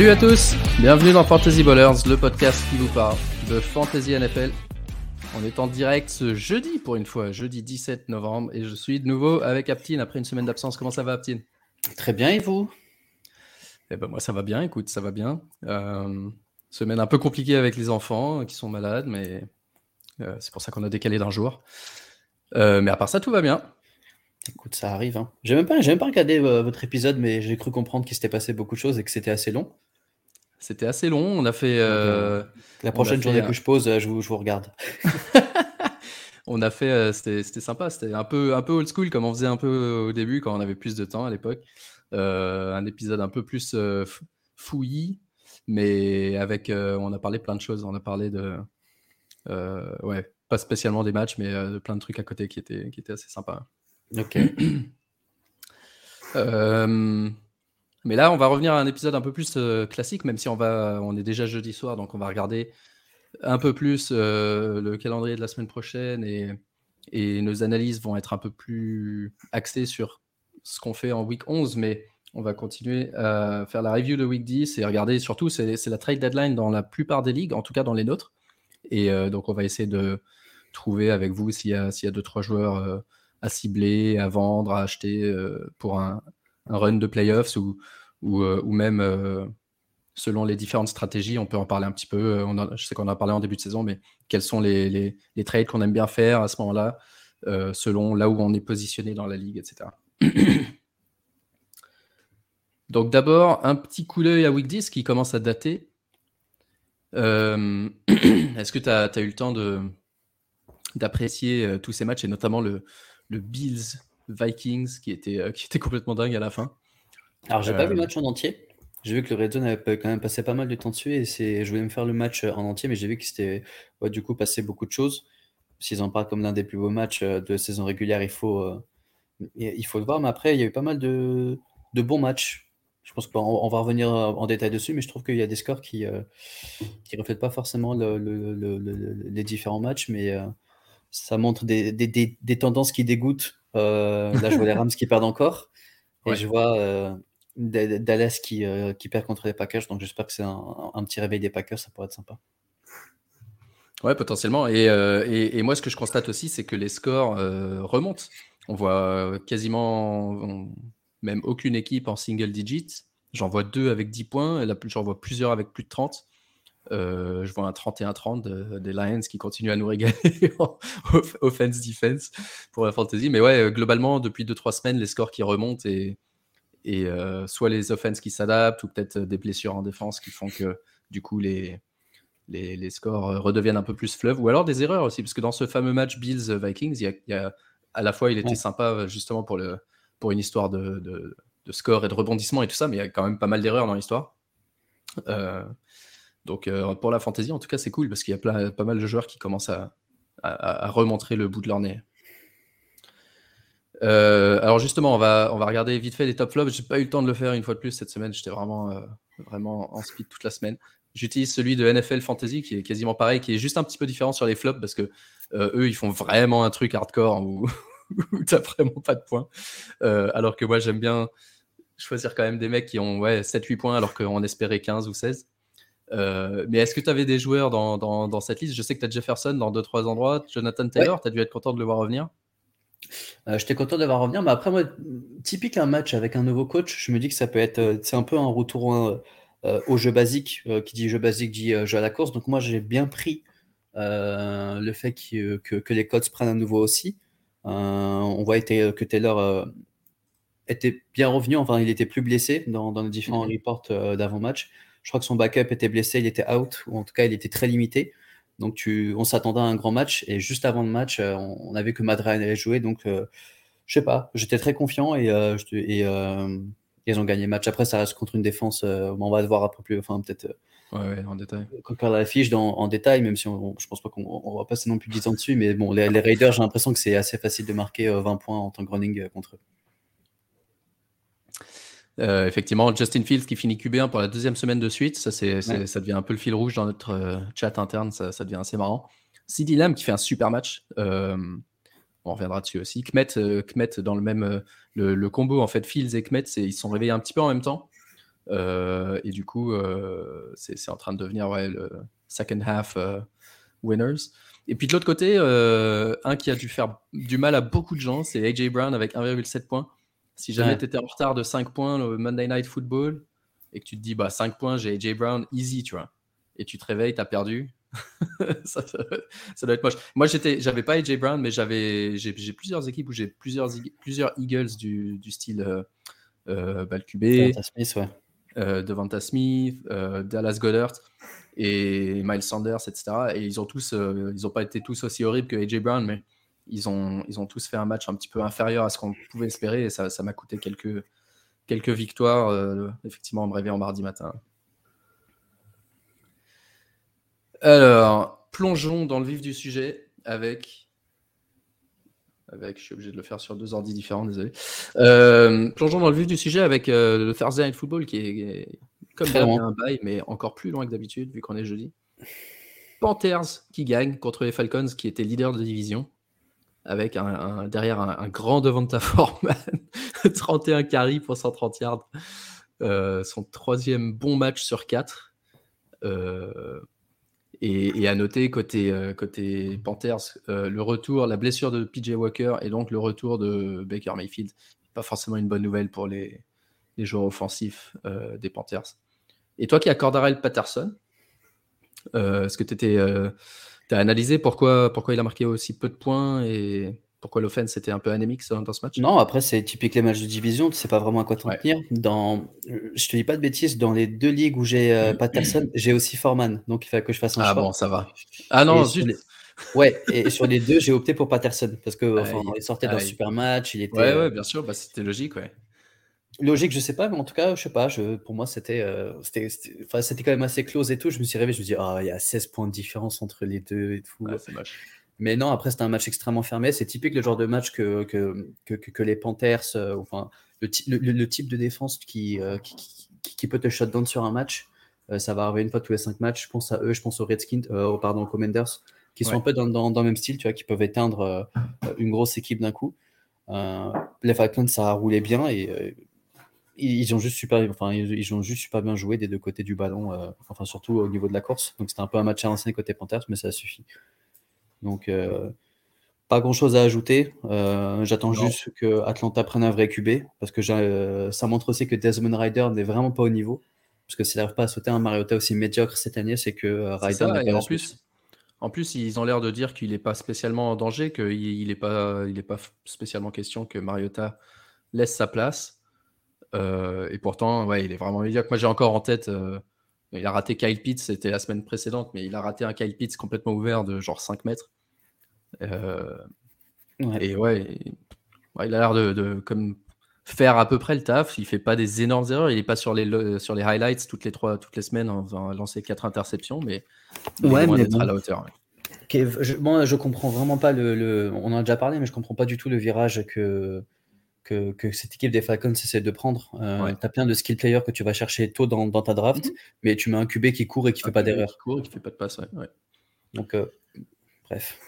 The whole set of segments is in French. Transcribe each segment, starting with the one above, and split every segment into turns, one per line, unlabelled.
Salut à tous, bienvenue dans Fantasy Ballers, le podcast qui vous parle de Fantasy NFL. On est en direct ce jeudi pour une fois, jeudi 17 novembre, et je suis de nouveau avec Aptine après une semaine d'absence. Comment ça va, Aptine?
Très bien, et vous?
Eh ben moi ça va bien, écoute, ça va bien. Euh, semaine un peu compliquée avec les enfants qui sont malades, mais euh, c'est pour ça qu'on a décalé d'un jour. Euh, mais à part ça, tout va bien.
Écoute, ça arrive. Hein. J'ai même pas, même pas regardé euh, votre épisode, mais j'ai cru comprendre qu'il s'était passé beaucoup de choses et que c'était assez long.
C'était assez long. On a fait.
euh, La prochaine
fait
journée que je pose, euh, je vous, je vous regarde.
On a fait, euh, c'était sympa, c'était un peu, un peu old school comme on faisait un peu au début quand on avait plus de temps à l'époque. Euh, un épisode un peu plus euh, fouillis, mais avec, on a parlé plein de choses. On a parlé de, ouais, pas spécialement des matchs, mais de plein de trucs à côté qui étaient, qui étaient assez sympas.
Ok.
Mais là, on va revenir à un épisode un peu plus euh, classique, même si on va, on est déjà jeudi soir, donc on va regarder un peu plus euh, le calendrier de la semaine prochaine et, nos analyses vont être un peu plus axées sur ce qu'on fait en week 11, mais on va continuer à faire la review de week 10 et regarder surtout, c'est la trade deadline dans la plupart des ligues, en tout cas dans les nôtres. Et euh, donc, on va essayer de trouver avec vous s'il y y a deux, trois joueurs à cibler, à vendre, à acheter pour un, un run de playoffs ou, ou, euh, même euh, selon les différentes stratégies, on peut en parler un petit peu. euh, je sais qu'on en a parlé en début de saison, mais quels sont les, les- trades qu'on aime bien faire à ce moment-là, selon là où on est positionné dans la ligue, etc. Donc d'abord, un petit coup d'œil à Week 10 qui commence à dater. Est-ce que tu as, eu le temps d'apprécier tous ces matchs et notamment le, le Bills Vikings qui était, euh, qui était complètement dingue à la fin
Alors, j'ai pas vu
Euh.
le match en entier. J'ai vu que le Red Zone avait quand même passé pas mal de temps dessus et c'est, je voulais me faire le match euh, en entier, mais j'ai vu que c'était ouais, du coup passé beaucoup de choses. S'ils en parlent comme l'un des plus beaux matchs de saison régulière, il faut, euh, il faut le voir. Mais après, il y a eu pas mal de, de bons matchs. Je pense qu'on on va revenir en détail dessus, mais je trouve qu'il y a des scores qui ne reflètent pas forcément le- le- le- le- les différents matchs, mais euh, ça montre des, des- des- des tendances qui dégoûtent. Euh, là, je vois les Rams qui perdent encore, et
Ouais.
je vois euh, Da- Dallas qui, euh, qui perd contre les Packers, donc j'espère que c'est un, un petit réveil des Packers, ça pourrait être sympa.
Ouais, potentiellement. Et, et, et moi, ce que je constate aussi, c'est que les scores remontent. On voit quasiment on- même aucune équipe en single digit. J'en vois deux avec 10 points, j'en vois plusieurs avec plus de 30. Euh, je vois un 31-30 de- des Lions qui continuent à nous régaler en off- offense-defense pour la fantasy. Mais ouais, euh, globalement, depuis 2-3 semaines, les scores qui remontent et, et euh, soit les offenses qui s'adaptent ou peut-être des blessures en défense qui font que du coup les, les, les scores redeviennent un peu plus fleuves, ou alors des erreurs aussi, parce que dans ce fameux match Bills-Vikings, il y a, il y a- à la fois il était
Ouais.
sympa justement pour, le, pour une histoire de, de, de score et de rebondissement et tout ça, mais il y a quand même pas mal d'erreurs dans l'histoire. Euh, donc euh, pour la fantasy, en tout cas, c'est cool, parce qu'il y a pas mal de joueurs qui commencent à, remontrer le bout de leur nez. Euh, alors justement, on va, regarder vite fait les top flops. J'ai pas eu le temps de le faire une fois de plus cette semaine. J'étais vraiment, euh, en speed toute la semaine. J'utilise celui de NFL Fantasy qui est quasiment pareil, qui est juste un petit peu différent sur les flops parce que eux, ils font vraiment un truc hardcore où, où t'as vraiment pas de points. Alors que moi, j'aime bien choisir quand même des mecs qui ont ouais, 7-8 points alors qu'on espérait 15 ou 16. Euh, mais est-ce que tu avais des joueurs dans, dans, dans cette liste? Je sais que tu as Jefferson dans 2-3 endroits, Jonathan Taylor, tu as dû être content de le voir revenir?
Euh, J'étais content d'avoir revenir, mais après, moi, typique un match avec un nouveau coach, je me dis que ça peut être, euh, c'est un peu un retour euh, au jeu basique. Qui dit jeu basique dit jeu à la course. Donc, moi, j'ai bien pris le fait que, que les codes prennent à nouveau aussi. On voit que Taylor était bien revenu, enfin, il était plus blessé dans, dans les différents
Mhm.
reports d'avant-match. Je crois que son backup était blessé, il était out, ou en tout cas, il était très limité. Donc, tu, on s'attendait à un grand match, et juste avant le match, euh, on, on a vu que Madrid allait jouer, donc euh, je sais pas, j'étais très confiant et, euh, et euh, ils ont gagné le match. Après, ça reste contre une défense, on va le voir après plus, enfin peut-être
Ouais, ouais, en détail.
quand la fiche dans, en détail, même si on, je pense pas qu'on on va passer non plus 10 ans dessus, mais bon, les, les Raiders, j'ai l'impression que c'est assez facile de marquer euh, 20 points en tant que running contre eux.
Euh, effectivement, Justin Fields qui finit QB1 pour la deuxième semaine de suite, ça, c'est, c'est-
Ouais.
ça devient un peu le fil rouge dans notre euh, chat interne, ça, ça devient assez marrant. CeeDee Lamb qui fait un super match, euh, on reviendra dessus aussi. Kmet, Kmet dans le même, le, le combo en fait, Fields et Kmet, ils se sont réveillés un petit peu en même temps. et du coup, c'est en train de devenir ouais, le second half winners. Et puis de l'autre côté, un qui a dû faire du mal à beaucoup de gens, c'est AJ Brown avec 1,7 points. Si jamais tu étais en retard de 5 points le Monday Night Football et que tu te dis bah 5 points, j'ai AJ Brown, easy, tu vois. Et tu te réveilles, tu as perdu. ça, doit être moche. Moi, j'étais, j'avais pas AJ Brown, mais j'avais, j'ai, plusieurs équipes où j'ai plusieurs, plusieurs Eagles du, du style euh, euh, Balcubé,
Smith, ouais.
euh, Devonta Smith, euh, Dallas Goddard et Miles Sanders, etc. Et ils ont tous, ils ont pas été tous aussi horribles que AJ Brown, mais ils ont, ils ont tous fait un match un petit peu inférieur à ce qu'on pouvait espérer et ça, ça m'a coûté quelques, quelques victoires, effectivement, en me réveillant mardi matin. Alors, plongeons dans le vif du sujet avec. Avec, je suis obligé de le faire sur deux ordi différents, désolé. Euh, plongeons dans le vif du sujet avec euh, le Thursday Night Football qui est, comme
Très
d'hab,
loin.
un bail, mais encore plus loin que d'habitude, vu qu'on est jeudi. Panthers qui gagne contre les Falcons qui étaient leaders de division, avec un, derrière un, grand Devonta Foreman, 31 carries pour 130 yards, Euh, son troisième bon match sur 4. et, et à noter côté, euh, côté Panthers, euh, le retour, la blessure de PJ Walker et donc le retour de Baker Mayfield. Pas forcément une bonne nouvelle pour les, les joueurs offensifs euh, des Panthers. Et toi qui as Cordarel Patterson, euh, est-ce que tu as analysé pourquoi, pourquoi il a marqué aussi peu de points et pourquoi l'offense était un peu anémique dans ce match?
Non, après, c'est typique les matchs de division, tu sais pas vraiment à quoi t'en
Ouais.
tenir. Dans, je te dis pas de bêtises, dans les deux ligues où j'ai euh, Patterson, j'ai aussi Foreman, donc il fallait que je fasse un
Ah
choix.
bon, ça va. Ah non,
les- Ouais, et sur les deux, j'ai opté pour Patterson parce que enfin,
Aïe,
il sortait d'un super match, il était
Ouais,
euh,
ouais, bien sûr, bah, c'était logique, ouais.
Logique, je sais pas, mais en tout cas, je sais pas, je, pour moi, c'était euh, c'était enfin, quand même assez close et tout. Je me suis réveillé, je me suis dit, ah, il y a 16 points de différence entre les deux et tout.
Ouais, moche.
Mais non, après, c'était un match extrêmement fermé. C'est typique le genre de match que, que, que, les Panthers, euh, enfin, le, le, type de défense qui, euh, qui, qui- qui peut te shut down sur un match. Ça va arriver une fois tous les cinq matchs. Je pense à eux, je pense aux Redskins, aux- pardon, aux Commanders, qui sont
Ouais.
un peu dans, dans, dans le même style, tu vois, qui peuvent éteindre une grosse équipe d'un coup. Les Falcons, ça a roulé bien et ils, ont juste super, enfin, ils, ont juste super bien joué des deux côtés du ballon, euh, enfin, surtout au niveau de la course. Donc, c'était un peu un match à l'ancien côté Panthers, mais ça suffit. Donc, euh, pas grand chose à ajouter. Euh, J'attends juste que Atlanta prenne un vrai QB parce que ça montre aussi que Desmond Ryder n'est vraiment pas au niveau. Parce que s'il n'arrive pas à sauter un Mariota aussi médiocre cette année, c'est que Ryder pas
en plus, en plus, ils ont l'air de dire qu'il n'est pas spécialement en danger, qu'il n'est pas, il est pas spécialement question que Mariota laisse sa place. Euh, et pourtant, ouais, il est vraiment médiocre. Moi, j'ai encore en tête, euh, il a raté Kyle Pitts, c'était la semaine précédente, mais il a raté un Kyle Pitts complètement ouvert de genre 5 mètres. Euh,
Ouais.
et ouais, il, ouais, il a l'air de, de comme faire à peu près le taf. Il fait pas des énormes erreurs. Il est pas sur les, le- sur les highlights toutes les, trois, toutes les semaines en faisant lancer quatre interceptions, mais il est
Ouais,
loin
mais
d'être
bon.
à la hauteur. ouais.
Je, moi, je comprends vraiment pas le, le- On en a déjà parlé, mais je comprends pas du tout le virage que, que, que cette équipe des Falcons essaie de prendre. Euh,
Ouais.
Tu as plein de skill players que tu vas chercher tôt dans, dans ta draft,
Mhm.
mais tu mets un QB qui court et qui fait
Un
pas d'erreur.
Qui court et qui fait pas de passe. ouais, ouais.
Donc, euh, bref,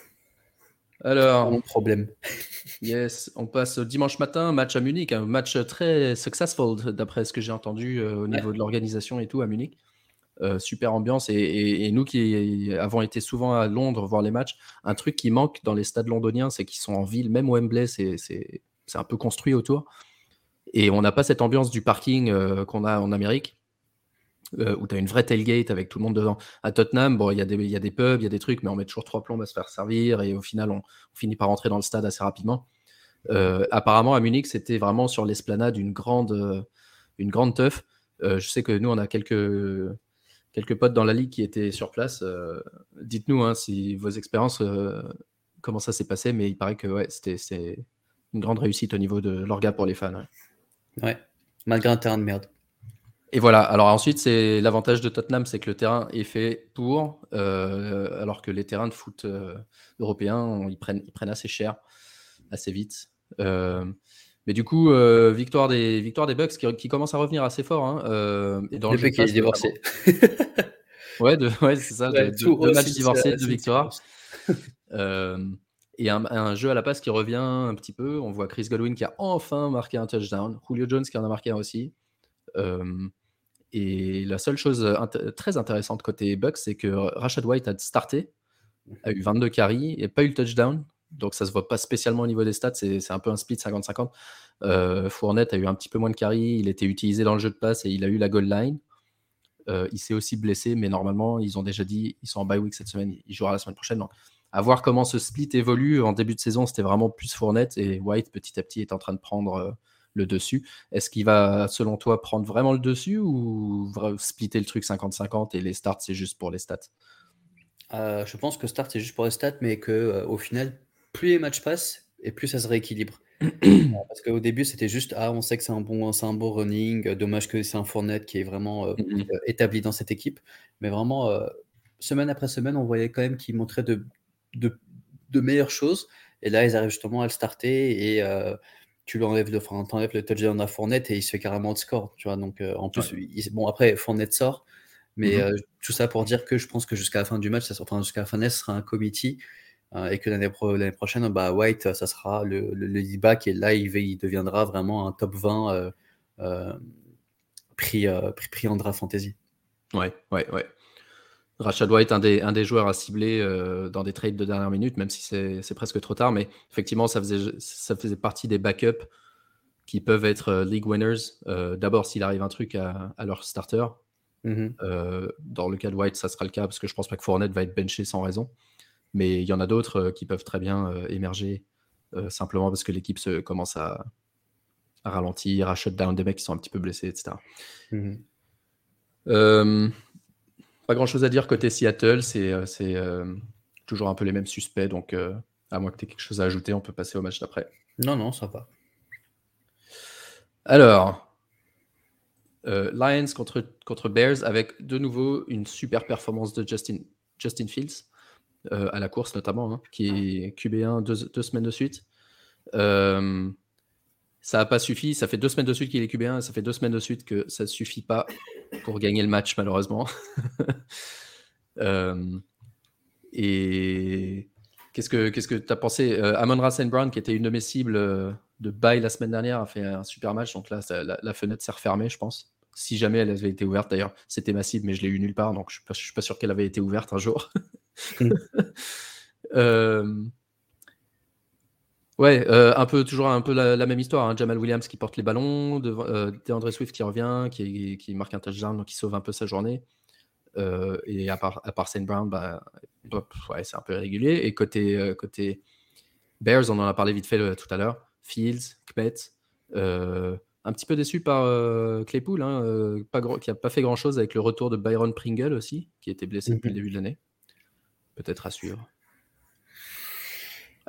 Alors,
mon problème.
yes, on passe au dimanche matin, match à Munich, un match très successful d'après ce que j'ai entendu euh, au niveau de l'organisation et tout à Munich. Euh, super ambiance et, et- et nous qui avons été souvent à Londres voir les matchs, un truc qui manque dans les stades londoniens, c'est qu'ils sont en ville, même Wembley, c'est c'est- un peu construit autour. Et on n'a pas cette ambiance du parking euh, qu'on a en Amérique, euh, où tu as une vraie tailgate avec tout le monde devant. À Tottenham, bon, il y, a des- y a des pubs, il y a des trucs, mais on met toujours trois plombes à se faire servir et au final, on, finit par rentrer dans le stade assez rapidement. Euh, apparemment, à Munich, c'était vraiment sur l'esplanade une grande, une grande teuf. Je sais que nous, on a quelques, quelques potes dans la ligue qui étaient sur place. Dites-nous hein, si vos expériences, comment ça s'est passé, mais il paraît que ouais, c'était une grande réussite au niveau de l'orga pour les fans. ouais.
Ouais, malgré un terrain de merde.
Et voilà, alors ensuite, c'est l'avantage de Tottenham, c'est que le terrain est fait pour, euh, alors que les terrains de foot euh, européens, on- ils, prennent, ils prennent assez cher, assez vite. Euh, mais du coup, victoire, des, victoire des Bucks qui, qui commencent à revenir assez fort. hein, et dans le jeu
qu'il est
passe,
divorcé.
Ouais, ouais c'est ça,
Ouais,
de- deux matchs divorcés, deux victoires. Et un, jeu à la passe qui revient un petit peu. On voit Chris Godwin qui a enfin marqué un touchdown. Julio Jones qui en a marqué un aussi. Euh, et la seule chose très intéressante côté Bucks, c'est que Rashad White a starté, a eu 22 carries et pas eu le touchdown. Donc ça se voit pas spécialement au niveau des stats, c'est un peu un split 50-50. Euh, Fournette a eu un petit peu moins de carries, il était utilisé dans le jeu de passe et il a eu la goal line. Euh, il s'est aussi blessé, mais normalement, ils ont déjà dit, ils sont en bye week cette semaine, il jouera la semaine prochaine. À voir comment ce split évolue. En début de saison, c'était vraiment plus Fournette et White, petit à petit, est en train de prendre euh, le dessus. Est-ce qu'il va, selon toi, prendre vraiment le dessus ou splitter le truc 50-50 et les starts, c'est juste pour les stats?
Euh, Je pense que start, c'est juste pour les stats, mais que au final, plus les matchs passent et plus ça se rééquilibre. Parce qu'au début, c'était juste, ah, on sait que c'est un bon, c'est un bon running. Euh, dommage que c'est un Fournette qui est vraiment euh, euh, établi dans cette équipe. Mais vraiment, semaine après semaine, on voyait quand même qu'il montrait de, de, de, meilleures choses. Et là, ils arrivent justement à le starter et tu lui enlèves le, le touchdown à Fournette et il se fait carrément de score. Tu vois, donc en plus, bon, après, Fournette sort. Mais mmh tout ça pour dire que je pense que jusqu'à la fin du match, ça, enfin, jusqu'à la fin de ce sera un committee euh, et que l'année prochaine, bah, White, ça sera le, le, back et là, il, deviendra vraiment un top 20 euh, euh, pris, pris, en draft fantasy.
Ouais, ouais, ouais. Rashad White, un des, un des joueurs à cibler dans des trades de dernière minute, même si c'est presque trop tard, mais effectivement, ça faisait, ça faisait partie des backups qui peuvent être league winners. D'abord, s'il arrive un truc à, leur starter. Mm-hmm. dans le cas de White, ça sera le cas parce que je pense pas que Fournette va être benché sans raison. Mais il y en a d'autres euh, qui peuvent très bien euh, émerger euh, simplement parce que l'équipe se commence à, ralentir, à shutdown des mecs qui sont un petit peu blessés, etc. pas grand chose à dire côté Seattle, c'est toujours un peu les mêmes suspects, donc à moins que tu aies quelque chose à ajouter, on peut passer au match d'après.
Non, non, ça va.
Alors, Lions contre, contre Bears avec de nouveau une super performance de Justin, Justin Fields. Euh, à la course notamment, hein, qui est QB1 deux, semaines de suite. Euh, ça n'a pas suffi. Ça fait deux semaines de suite qu'il est QB1 et ça fait deux semaines de suite que ça ne suffit pas pour gagner le match, malheureusement. Euh, et qu'est-ce que tu que as pensé Amon Rassen Brown, qui était une de mes cibles de bail la semaine dernière, a fait un super match. Donc là, la, fenêtre s'est refermée, je pense. Si jamais elle avait été ouverte, d'ailleurs, c'était ma cible, mais je l'ai eu nulle part, donc je ne suis, suis, pas sûr qu'elle avait été ouverte un jour. Mm. Euh, ouais, euh, un peu toujours un peu la, même histoire. Hein. Jamal Williams qui porte les ballons, de, euh, DeAndre Swift qui revient, qui, qui, marque un touchdown, donc qui sauve un peu sa journée. et à part, à part Saint Brown, bah, ouais, c'est un peu irrégulier. Et côté, côté Bears, on en a parlé vite fait tout à l'heure. Fields, Kmet, un petit peu déçu par Claypool, hein, pas qui n'a pas fait grand chose avec le retour de Byron Pringle aussi, qui était blessé depuis le mm-hmm. début de l'année peut-être à suivre.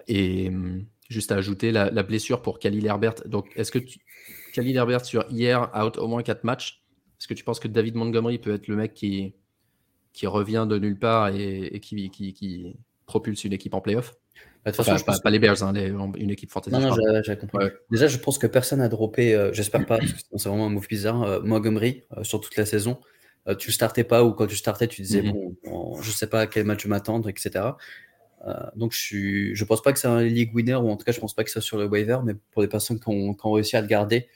Et hum, juste à ajouter la, blessure pour Khalil Herbert. Donc, est-ce que tu... Khalil Herbert sur hier, out au moins 4 matchs, est-ce que tu penses que David Montgomery peut être le mec qui, qui revient de nulle part et, qui, qui, propulse une équipe en playoff?
Bah, de toute façon, je
pas, pas, les Bears, hein, une équipe fantasy.
Non, non, j'ai compris. Déjà, je pense que personne n'a droppé, euh, j'espère pas, parce que c'est vraiment un move bizarre, euh, Montgomery euh, sur toute la saison. Tu startais pas ou quand tu startais, tu disais, mhm. bon, je sais pas à quel match m'attendre, etc. Euh, donc, je je pense pas que c'est un league winner, ou en tout cas, je pense pas que c'est sur le waiver, mais pour les personnes qui ont, réussi à le garder,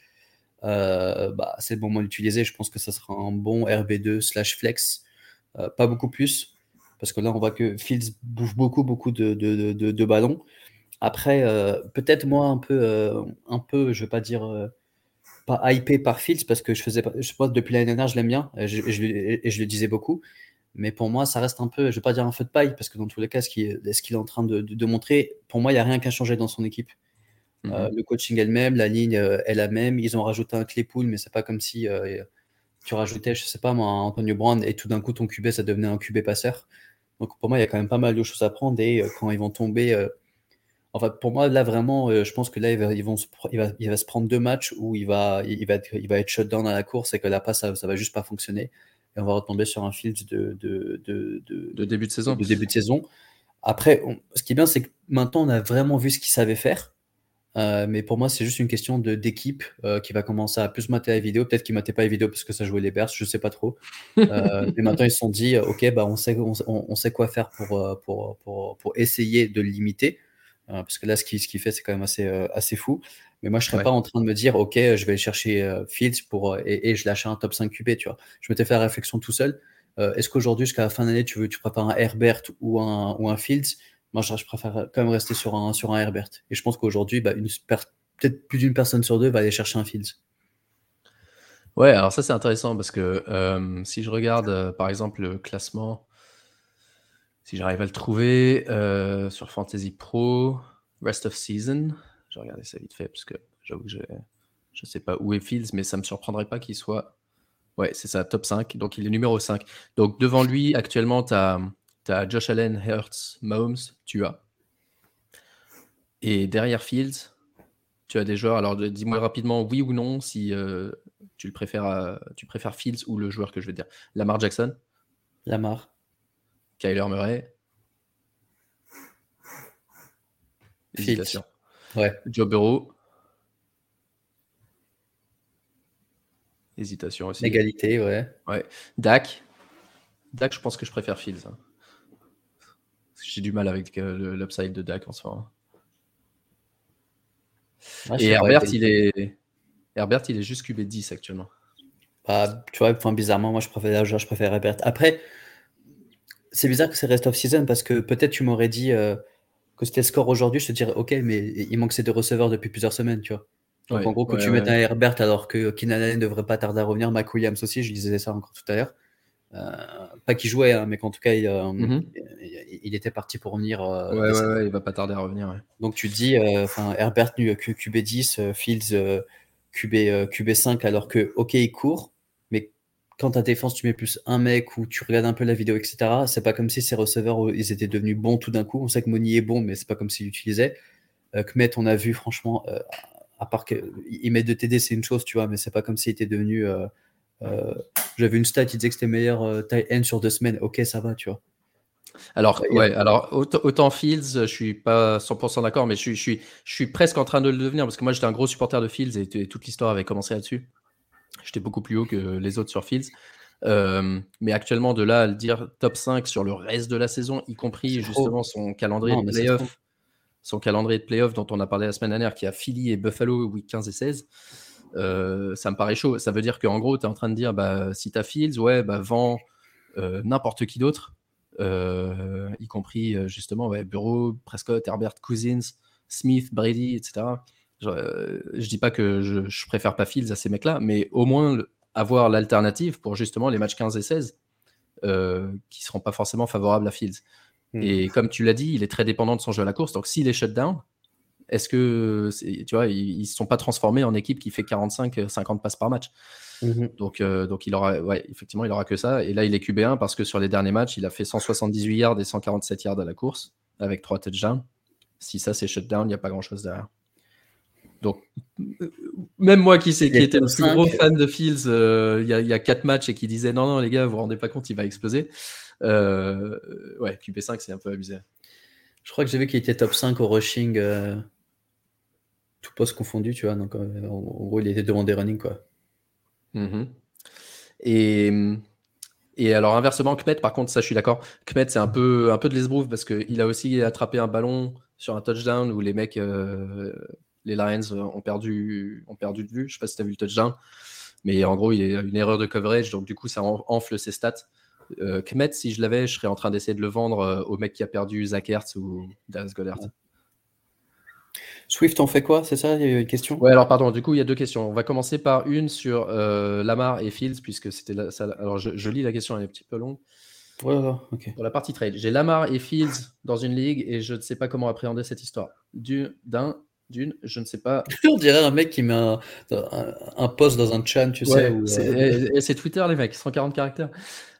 euh, bah, c'est le moment d'utiliser. Je pense que ça sera un bon RB2 slash flex, pas beaucoup plus, parce que là, on voit que Fields bouge beaucoup, beaucoup de, de, de, ballons. Après, peut-être moi, un peu, un peu, je vais pas dire pas hypé par Fields parce que je faisais je pense depuis l'année dernière je l'aime bien et je, le disais beaucoup mais pour moi ça reste un peu je vais pas dire un feu de paille parce que dans tous les cas ce qu'il est, en train de, montrer pour moi il n'y a rien qui a changé dans son équipe mhm. euh, le coaching elle-même la ligne euh, est la même ils ont rajouté un Claypool mais c'est pas comme si euh, tu rajoutais je sais pas moi Antonio Brown et tout d'un coup ton QB ça devenait un QB passeur donc pour moi il y a quand même pas mal de choses à prendre et quand ils vont tomber Enfin, pour moi, là, vraiment, euh, je pense que là, il va, ils vont se, il, va, il va se prendre deux matchs où il va, il va, être, il va être shut down à la course et que là, pas, ça, ça va juste pas fonctionner. Et on va retomber sur un field de, de, de,
de, début de saison.
De début de saison. Après, ce qui est bien, c'est que maintenant, on a vraiment vu ce qu'il savait faire. Euh, mais pour moi, c'est juste une question d'équipe euh, qui va commencer à plus mater la vidéo. Peut-être qu'ils ne mataient pas les vidéos parce que ça jouait les Bears, je ne sais pas trop. Euh, mais maintenant, ils se sont dit, OK, bah, on, sait, on, on, sait quoi faire pour, pour, pour, pour essayer de le limiter. Parce que là, ce qu'il ce qui fait, c'est quand même assez, assez fou. Mais moi, je serais pas en train de me dire, OK, je vais chercher euh, Fields pour, euh, et, je lâche un top 5 QB, tu vois. Je m'étais fait la réflexion tout seul. Est-ce qu'aujourd'hui, jusqu'à la fin d'année, tu veux, tu préfères un Herbert ou un, ou un Fields? Moi, je, préfère quand même rester sur un, sur un Herbert. Et je pense qu'aujourd'hui, bah, peut-être plus d'une personne sur deux va aller chercher un Fields.
Ouais, alors ça, c'est intéressant parce que si je regarde, par exemple, le classement si j'arrive à le trouver euh, sur Fantasy Pro, Rest of Season, vais regarder ça vite fait parce que j'avoue que je ne sais pas où est Fields, mais ça ne me surprendrait pas qu'il soit. Ouais, c'est ça, top 5. Donc il est numéro 5. Donc devant lui, actuellement, tu as, Josh Allen, Hertz, Mahomes, tu as. Et derrière Fields, tu as des joueurs. Alors dis-moi rapidement oui ou non si euh, tu, le préfères, tu préfères Fields ou le joueur que je vais dire. Lamar Jackson
Lamar.
Kyler Murray.
Hésitation. Ouais.
Joe Burrow. Hésitation aussi.
Égalité, ouais.
Ouais. Dak. Dak, je pense que je préfère Fields. Hein. J'ai du mal avec euh, l'upside de Dak en ce moment. Ah, Et Herbert, il est... Herbert, il est juste QB 10 actuellement.
Bah, tu vois, bizarrement, moi je préfère, je préfère Herbert. Après, c'est bizarre que c'est rest of season parce que peut-être tu m'aurais dit euh, que c'était le score aujourd'hui, je te dirais ok, mais il manque ces deux receveurs depuis plusieurs semaines, tu vois. Donc en gros, que tu mettes un Herbert alors que Keenan ne devrait pas tarder à revenir, Mac Williams aussi, je disais ça encore tout à l'heure. Euh, pas qu'il jouait, hein, mais qu'en tout cas, il, euh, mm-hmm. était parti pour revenir.
ouais, ouais, ouais, il va pas tarder à revenir.
Donc tu dis, enfin Herbert QB10, Fields QB, QB5, alors que ok, il court, quand ta défense, tu mets plus un mec ou tu regardes un peu la vidéo, etc., c'est pas comme si ces receveurs, ils étaient devenus bons tout d'un coup. On sait que Moni est bon, mais c'est pas comme s'il utilisait. Euh, Kmet, on a vu, franchement, euh, à part qu'il met de TD, c'est une chose, tu vois, mais c'est pas comme s'il était devenu. Euh, j'avais une stat, il disait que c'était meilleur tight end sur deux semaines. Ok, ça va, tu vois.
Alors, ouais, alors autant, Fields, je suis pas 100% d'accord, mais je suis, je, suis, presque en train de le devenir parce que moi j'étais un gros supporter de Fields et toute l'histoire avait commencé là-dessus. J'étais beaucoup plus haut que les autres sur Fields. Euh, mais actuellement, de là à le dire top 5 sur le reste de la saison, y compris justement son calendrier de playoff, son calendrier de playoff dont on a parlé la semaine dernière, qui a Philly et Buffalo week 15 et 16, euh, ça me paraît chaud. Ça veut dire qu'en gros, tu es en train de dire bah, si tu as Fields, ouais, bah, vends euh, n'importe qui d'autre, y compris justement ouais, Bureau, Prescott, Herbert, Cousins, Smith, Brady, etc. Euh, je, dis pas que je, préfère pas Fields à ces mecs-là, mais au moins avoir l'alternative pour justement les matchs 15 et 16 euh, qui seront pas forcément favorables à Fields. Hmm. Et comme tu l'as dit, il est très dépendant de son jeu à la course. Donc s'il est shutdown, est-ce que tu vois, ils ne sont pas transformés en équipe qui fait 45-50 passes par match? Mhm. Donc, euh, donc il aura, ouais, effectivement, il aura que ça. Et là, il est QB1 parce que sur les derniers matchs, il a fait 178 yards et 147 yards à la course avec 3 touchdowns. Si ça c'est shutdown, il n'y a pas grand chose derrière. Donc, même moi qui, sais, qui était le plus gros fan de Fields euh, il y, a 4 matchs et qui disait non, non, les gars, vous vous rendez pas compte, il va exploser. Euh, ouais, QB5, c'est un peu abusé.
Je crois que j'ai vu qu'il était top 5 au rushing, euh, tout poste confondu, tu vois. Donc, en gros, il était devant des running, quoi.
Mm-hmm. Et. Et alors inversement, Kmet, par contre, ça je suis d'accord. Kmet, c'est un peu, un peu de l'esbrouf parce qu'il a aussi attrapé un ballon sur un touchdown où les mecs les Lions euh, ont perdu, ont perdu de vue. Je ne sais pas si tu as vu le touchdown, mais en gros, il y a une erreur de coverage, donc du coup, ça enfle ses stats. Euh, Kmet, si je l'avais, je serais en train d'essayer de le vendre euh, au mec qui a perdu Zach Ertz ou Darius Goddard.
Swift, on fait quoi C'est ça Il y a une question?
Ouais, alors pardon, du coup, il y a deux questions. On va commencer par une sur Lamar et Fields, puisque c'était ça. Alors, je, lis la question, elle est un petit peu longue.
Ouais, ok.
Pour la partie trade, j'ai Lamar et Fields dans une ligue et je ne sais pas comment appréhender cette histoire. D'un, d'une, je ne sais pas.
On dirait un mec qui met un, un, post dans un chat, tu sais.
Euh, c'est Twitter, les mecs, 140 caractères.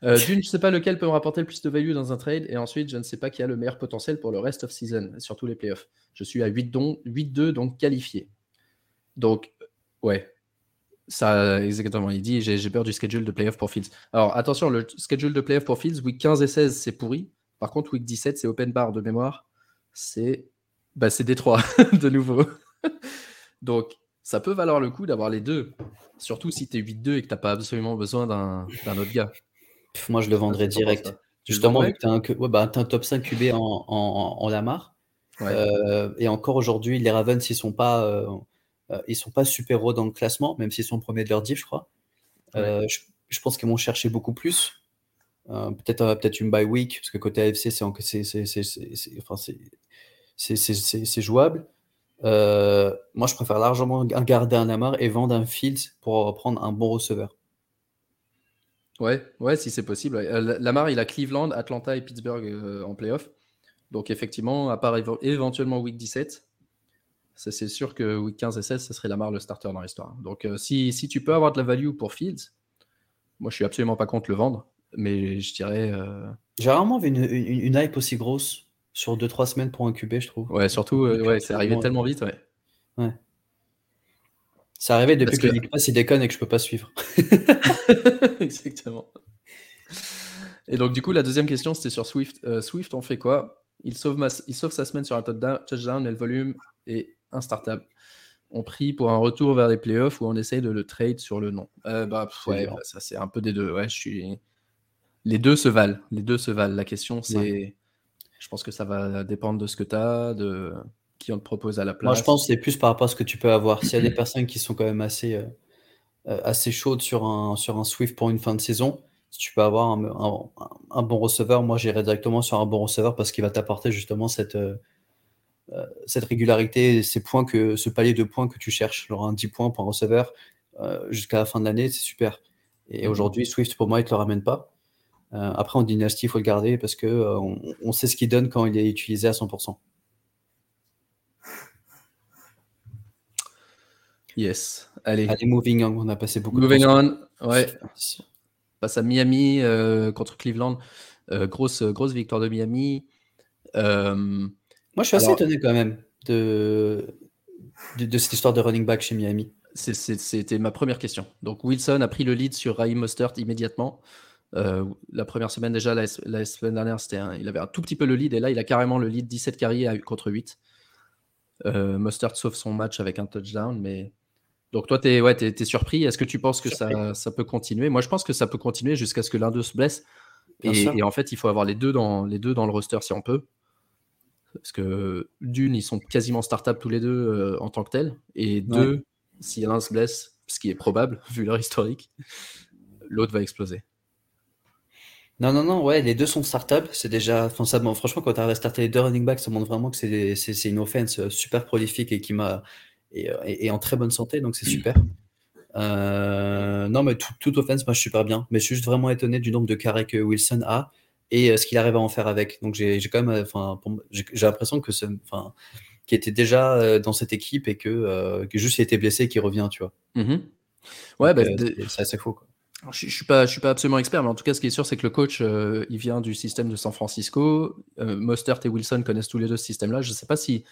Euh, d'une, je ne sais pas lequel peut me rapporter le plus de value dans un trade. Et ensuite, je ne sais pas qui a le meilleur potentiel pour le rest of season, surtout les playoffs. Je suis à 8-2, donc qualifié. Donc, ouais. Ça, exactement. Il dit j'ai peur du schedule de playoff pour Fields. Alors, attention, le schedule de playoff pour Fields, week 15 et 16, c'est pourri. Par contre, week 17, c'est open bar de mémoire. C'est bah, c'est Détroit, de nouveau. Donc, ça peut valoir le coup d'avoir les deux. Surtout si tu es 8-2 et que tu n'as pas absolument besoin d'un autre gars.
moi, je le vendrais direct. Justement, vu que tu as, ouais, bah, un top 5 QB en, en, Lamar. Euh, et encore aujourd'hui, les Ravens, ils sont pas. Euh, euh, ils sont pas super hauts dans le classement, même s'ils sont premiers de leur div, je crois. Euh, je, pense qu'ils vont chercher beaucoup plus. peut-être peut-être une bye week, parce que côté AFC, c'est jouable. moi, je préfère largement garder un Lamar et vendre un Fields pour prendre un bon receveur.
Ouais, ouais, si c'est possible. Lamar, il a Cleveland, Atlanta et Pittsburgh en playoff. Donc effectivement, à part éventuellement week 17, c'est sûr que week 15 et 16, ce serait Lamar le starter dans l'histoire. Donc euh, si, si, tu peux avoir de la value pour Fields, moi je suis absolument pas contre le vendre, mais je dirais. Euh,
J'ai rarement vu une, une, hype aussi grosse sur 2-3 semaines pour un QB, je trouve.
Ouais, surtout, euh, ouais, c'est arrivé tellement vite, ouais.
Ouais. C'est arrivé depuis que, que Nick Pass il déconne et que je peux pas suivre.
Exactement. Et donc, du coup, la deuxième question, c'était sur Swift. Swift, on fait quoi? Il sauve, il sauve sa semaine sur un touchdown, mais le volume est instartable. On prie pour un retour vers les playoffs ou on essaye de le trade sur le nom? Euh, bah, ouais, bah, ça c'est un peu des deux. Ouais, je suis... Les deux se valent. Les deux se valent. La question, c'est. Je pense que ça va dépendre de ce que tu as, de qui on te propose à la place.
Moi, je pense que c'est plus par rapport à ce que tu peux avoir. S'il y a des personnes qui sont quand même assez, euh, euh, assez chaudes sur un, sur un Swift pour une fin de saison, si tu peux avoir un, bon receveur, moi j'irai directement sur un bon receveur parce qu'il va t'apporter justement cette, euh, cette régularité, ces points que, ce palier de points que tu cherches. Alors un 10 points pour un receveur euh, jusqu'à la fin de l'année, c'est super. Et mhm. aujourd'hui, Swift pour moi, il ne te le ramène pas. Après, en dynastie, il faut le garder parce qu'on on sait ce qu'il donne quand il est utilisé à 100%.
Yes. Allez.
Allez, moving on. On a passé beaucoup
de temps. Moving on. Ouais passe à Miami euh, contre Cleveland. Euh, grosse, grosse victoire de Miami.
Euh, Moi, je suis assez étonné quand même de, de, cette histoire de running back chez Miami.
C'était ma première question. Donc, Wilson a pris le lead sur Raheem Mostert immédiatement. La première semaine déjà, la, semaine dernière, il avait un tout petit peu le lead et là, il a carrément le lead 17 carriers contre 8. Mostert sauve son match avec un touchdown, mais donc toi, tu es, ouais, es, surpris. Est-ce que tu penses que ça, ça, peut continuer? Moi, je pense que ça peut continuer jusqu'à ce que l'un d'eux se blesse. Et, en fait, il faut avoir les deux, dans, les deux dans le roster si on peut. Parce que d'une, ils sont quasiment startables tous les deux euh, en tant que tels. Et deux, si l'un se blesse, ce qui est probable vu leur historique, l'autre va exploser.
Non, non, non, ouais, les deux sont startables. C'est déjà. Enfin, ça, franchement, quand tu arrives à starter les deux running backs, ça montre vraiment que c'est une offense euh, super prolifique et qui m'a euh, et, en très bonne santé, donc c'est super. Euh, non, mais tout, tout, offense marche super bien. Mais je suis juste vraiment étonné du nombre de carrés que Wilson a et euh, ce qu'il arrive à en faire avec. Donc j'ai quand même, enfin, j'ai l'impression que enfin, qui était déjà dans cette équipe et que, que juste il était blessé et qu'il revient, tu vois.
Mm-hmm. Ouais, bah,
c'est assez faux. Quoi.
Je, ne suis pas, je suis pas absolument expert, mais en tout cas, ce qui est sûr, c'est que le coach, il vient du système de San Francisco. Mostert et Wilson connaissent tous les deux ce système-là. Je sais pas si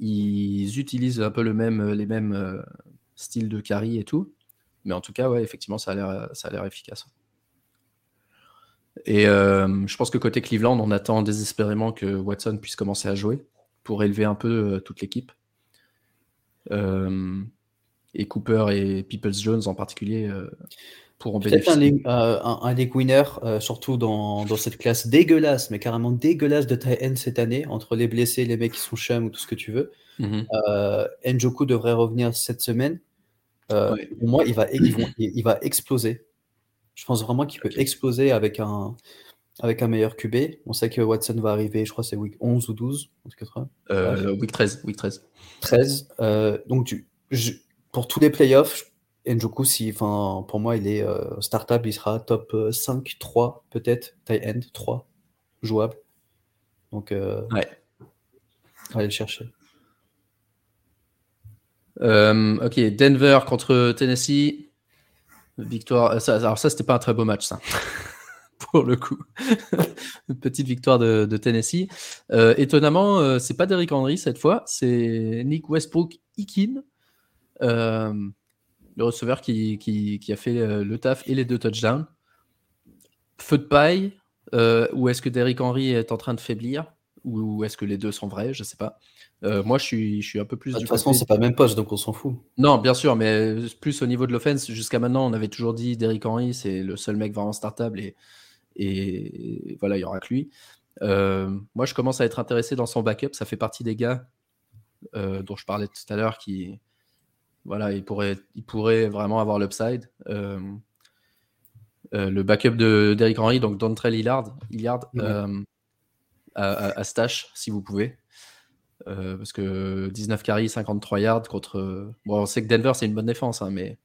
ils utilisent un peu le même, les mêmes euh, styles de carry et tout. Mais en tout cas, ouais, effectivement, ça a l'air, efficace. Et euh, je pense que côté Cleveland, on attend désespérément que Watson puisse commencer à jouer pour élever un peu euh, toute l'équipe. et Cooper et Peoples Jones en particulier
pour Peut-être un, euh, un, league winner, euh, surtout dans, dans, cette classe dégueulasse, mais carrément dégueulasse de taille N cette année, entre les blessés, les mecs qui sont chum ou tout ce que tu veux. Mm Njoku devrait revenir cette semaine. Pour moi, il va, il, va exploser. Je pense vraiment qu'il peut exploser avec un, avec un meilleur QB. On sait que Watson va arriver, je crois c'est week 11 ou 12, en tout
cas. week 13. Week 13.
13. donc, tu, pour tous les playoffs, Njoku, si, pour moi, il est euh, startable, il sera top 5, euh, 3 peut-être, tight end 3, jouable. Donc, euh,
ouais.
allez le chercher.
ok, Denver contre Tennessee. Victoire. alors, ça, c'était pas un très beau match, ça. Pour le coup. Une petite victoire de, Tennessee. étonnamment, c'est pas Derrick Henry cette fois, c'est Nick Westbrook-Ikin le receveur qui, qui, a fait euh, le taf et les deux touchdowns. Feu de paille, euh, ou est-ce que Derrick Henry est en train de faiblir Ou est-ce que les deux sont vrais Je ne sais pas. Euh, moi, je suis, je suis un peu plus.
De toute façon, c'est pas le même poste, donc on s'en fout.
Non, bien sûr, mais plus au niveau de l'offense. Jusqu'à maintenant, on avait toujours dit Derrick Henry, c'est le seul mec vraiment startable et, et voilà, il y aura que lui. moi, je commence à être intéressé dans son backup. Ça fait partie des gars dont je parlais tout à l'heure qui, voilà, il pourrait, il pourrait vraiment avoir l'upside. Euh, le backup de d'Eric Henry, donc Dontrell Hillard, Hillard à, stash si vous pouvez. parce que 19 carries, 53 yards contre. Bon, on sait que Denver, c'est une bonne défense, hein, mais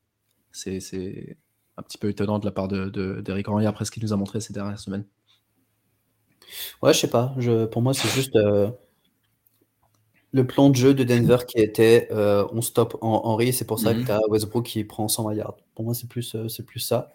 c'est un petit peu étonnant de la part d'Eric de, de, Henry après ce qu'il nous a montré ces dernières semaines.
Ouais, je sais pas. Je, pour moi, c'est juste euh, le plan de jeu de Denver qui était euh, on stop en Henry, c'est pour ça que mhm. tu as Westbrook qui prend 120 yards. Pour moi, c'est plus, euh, c'est plus ça.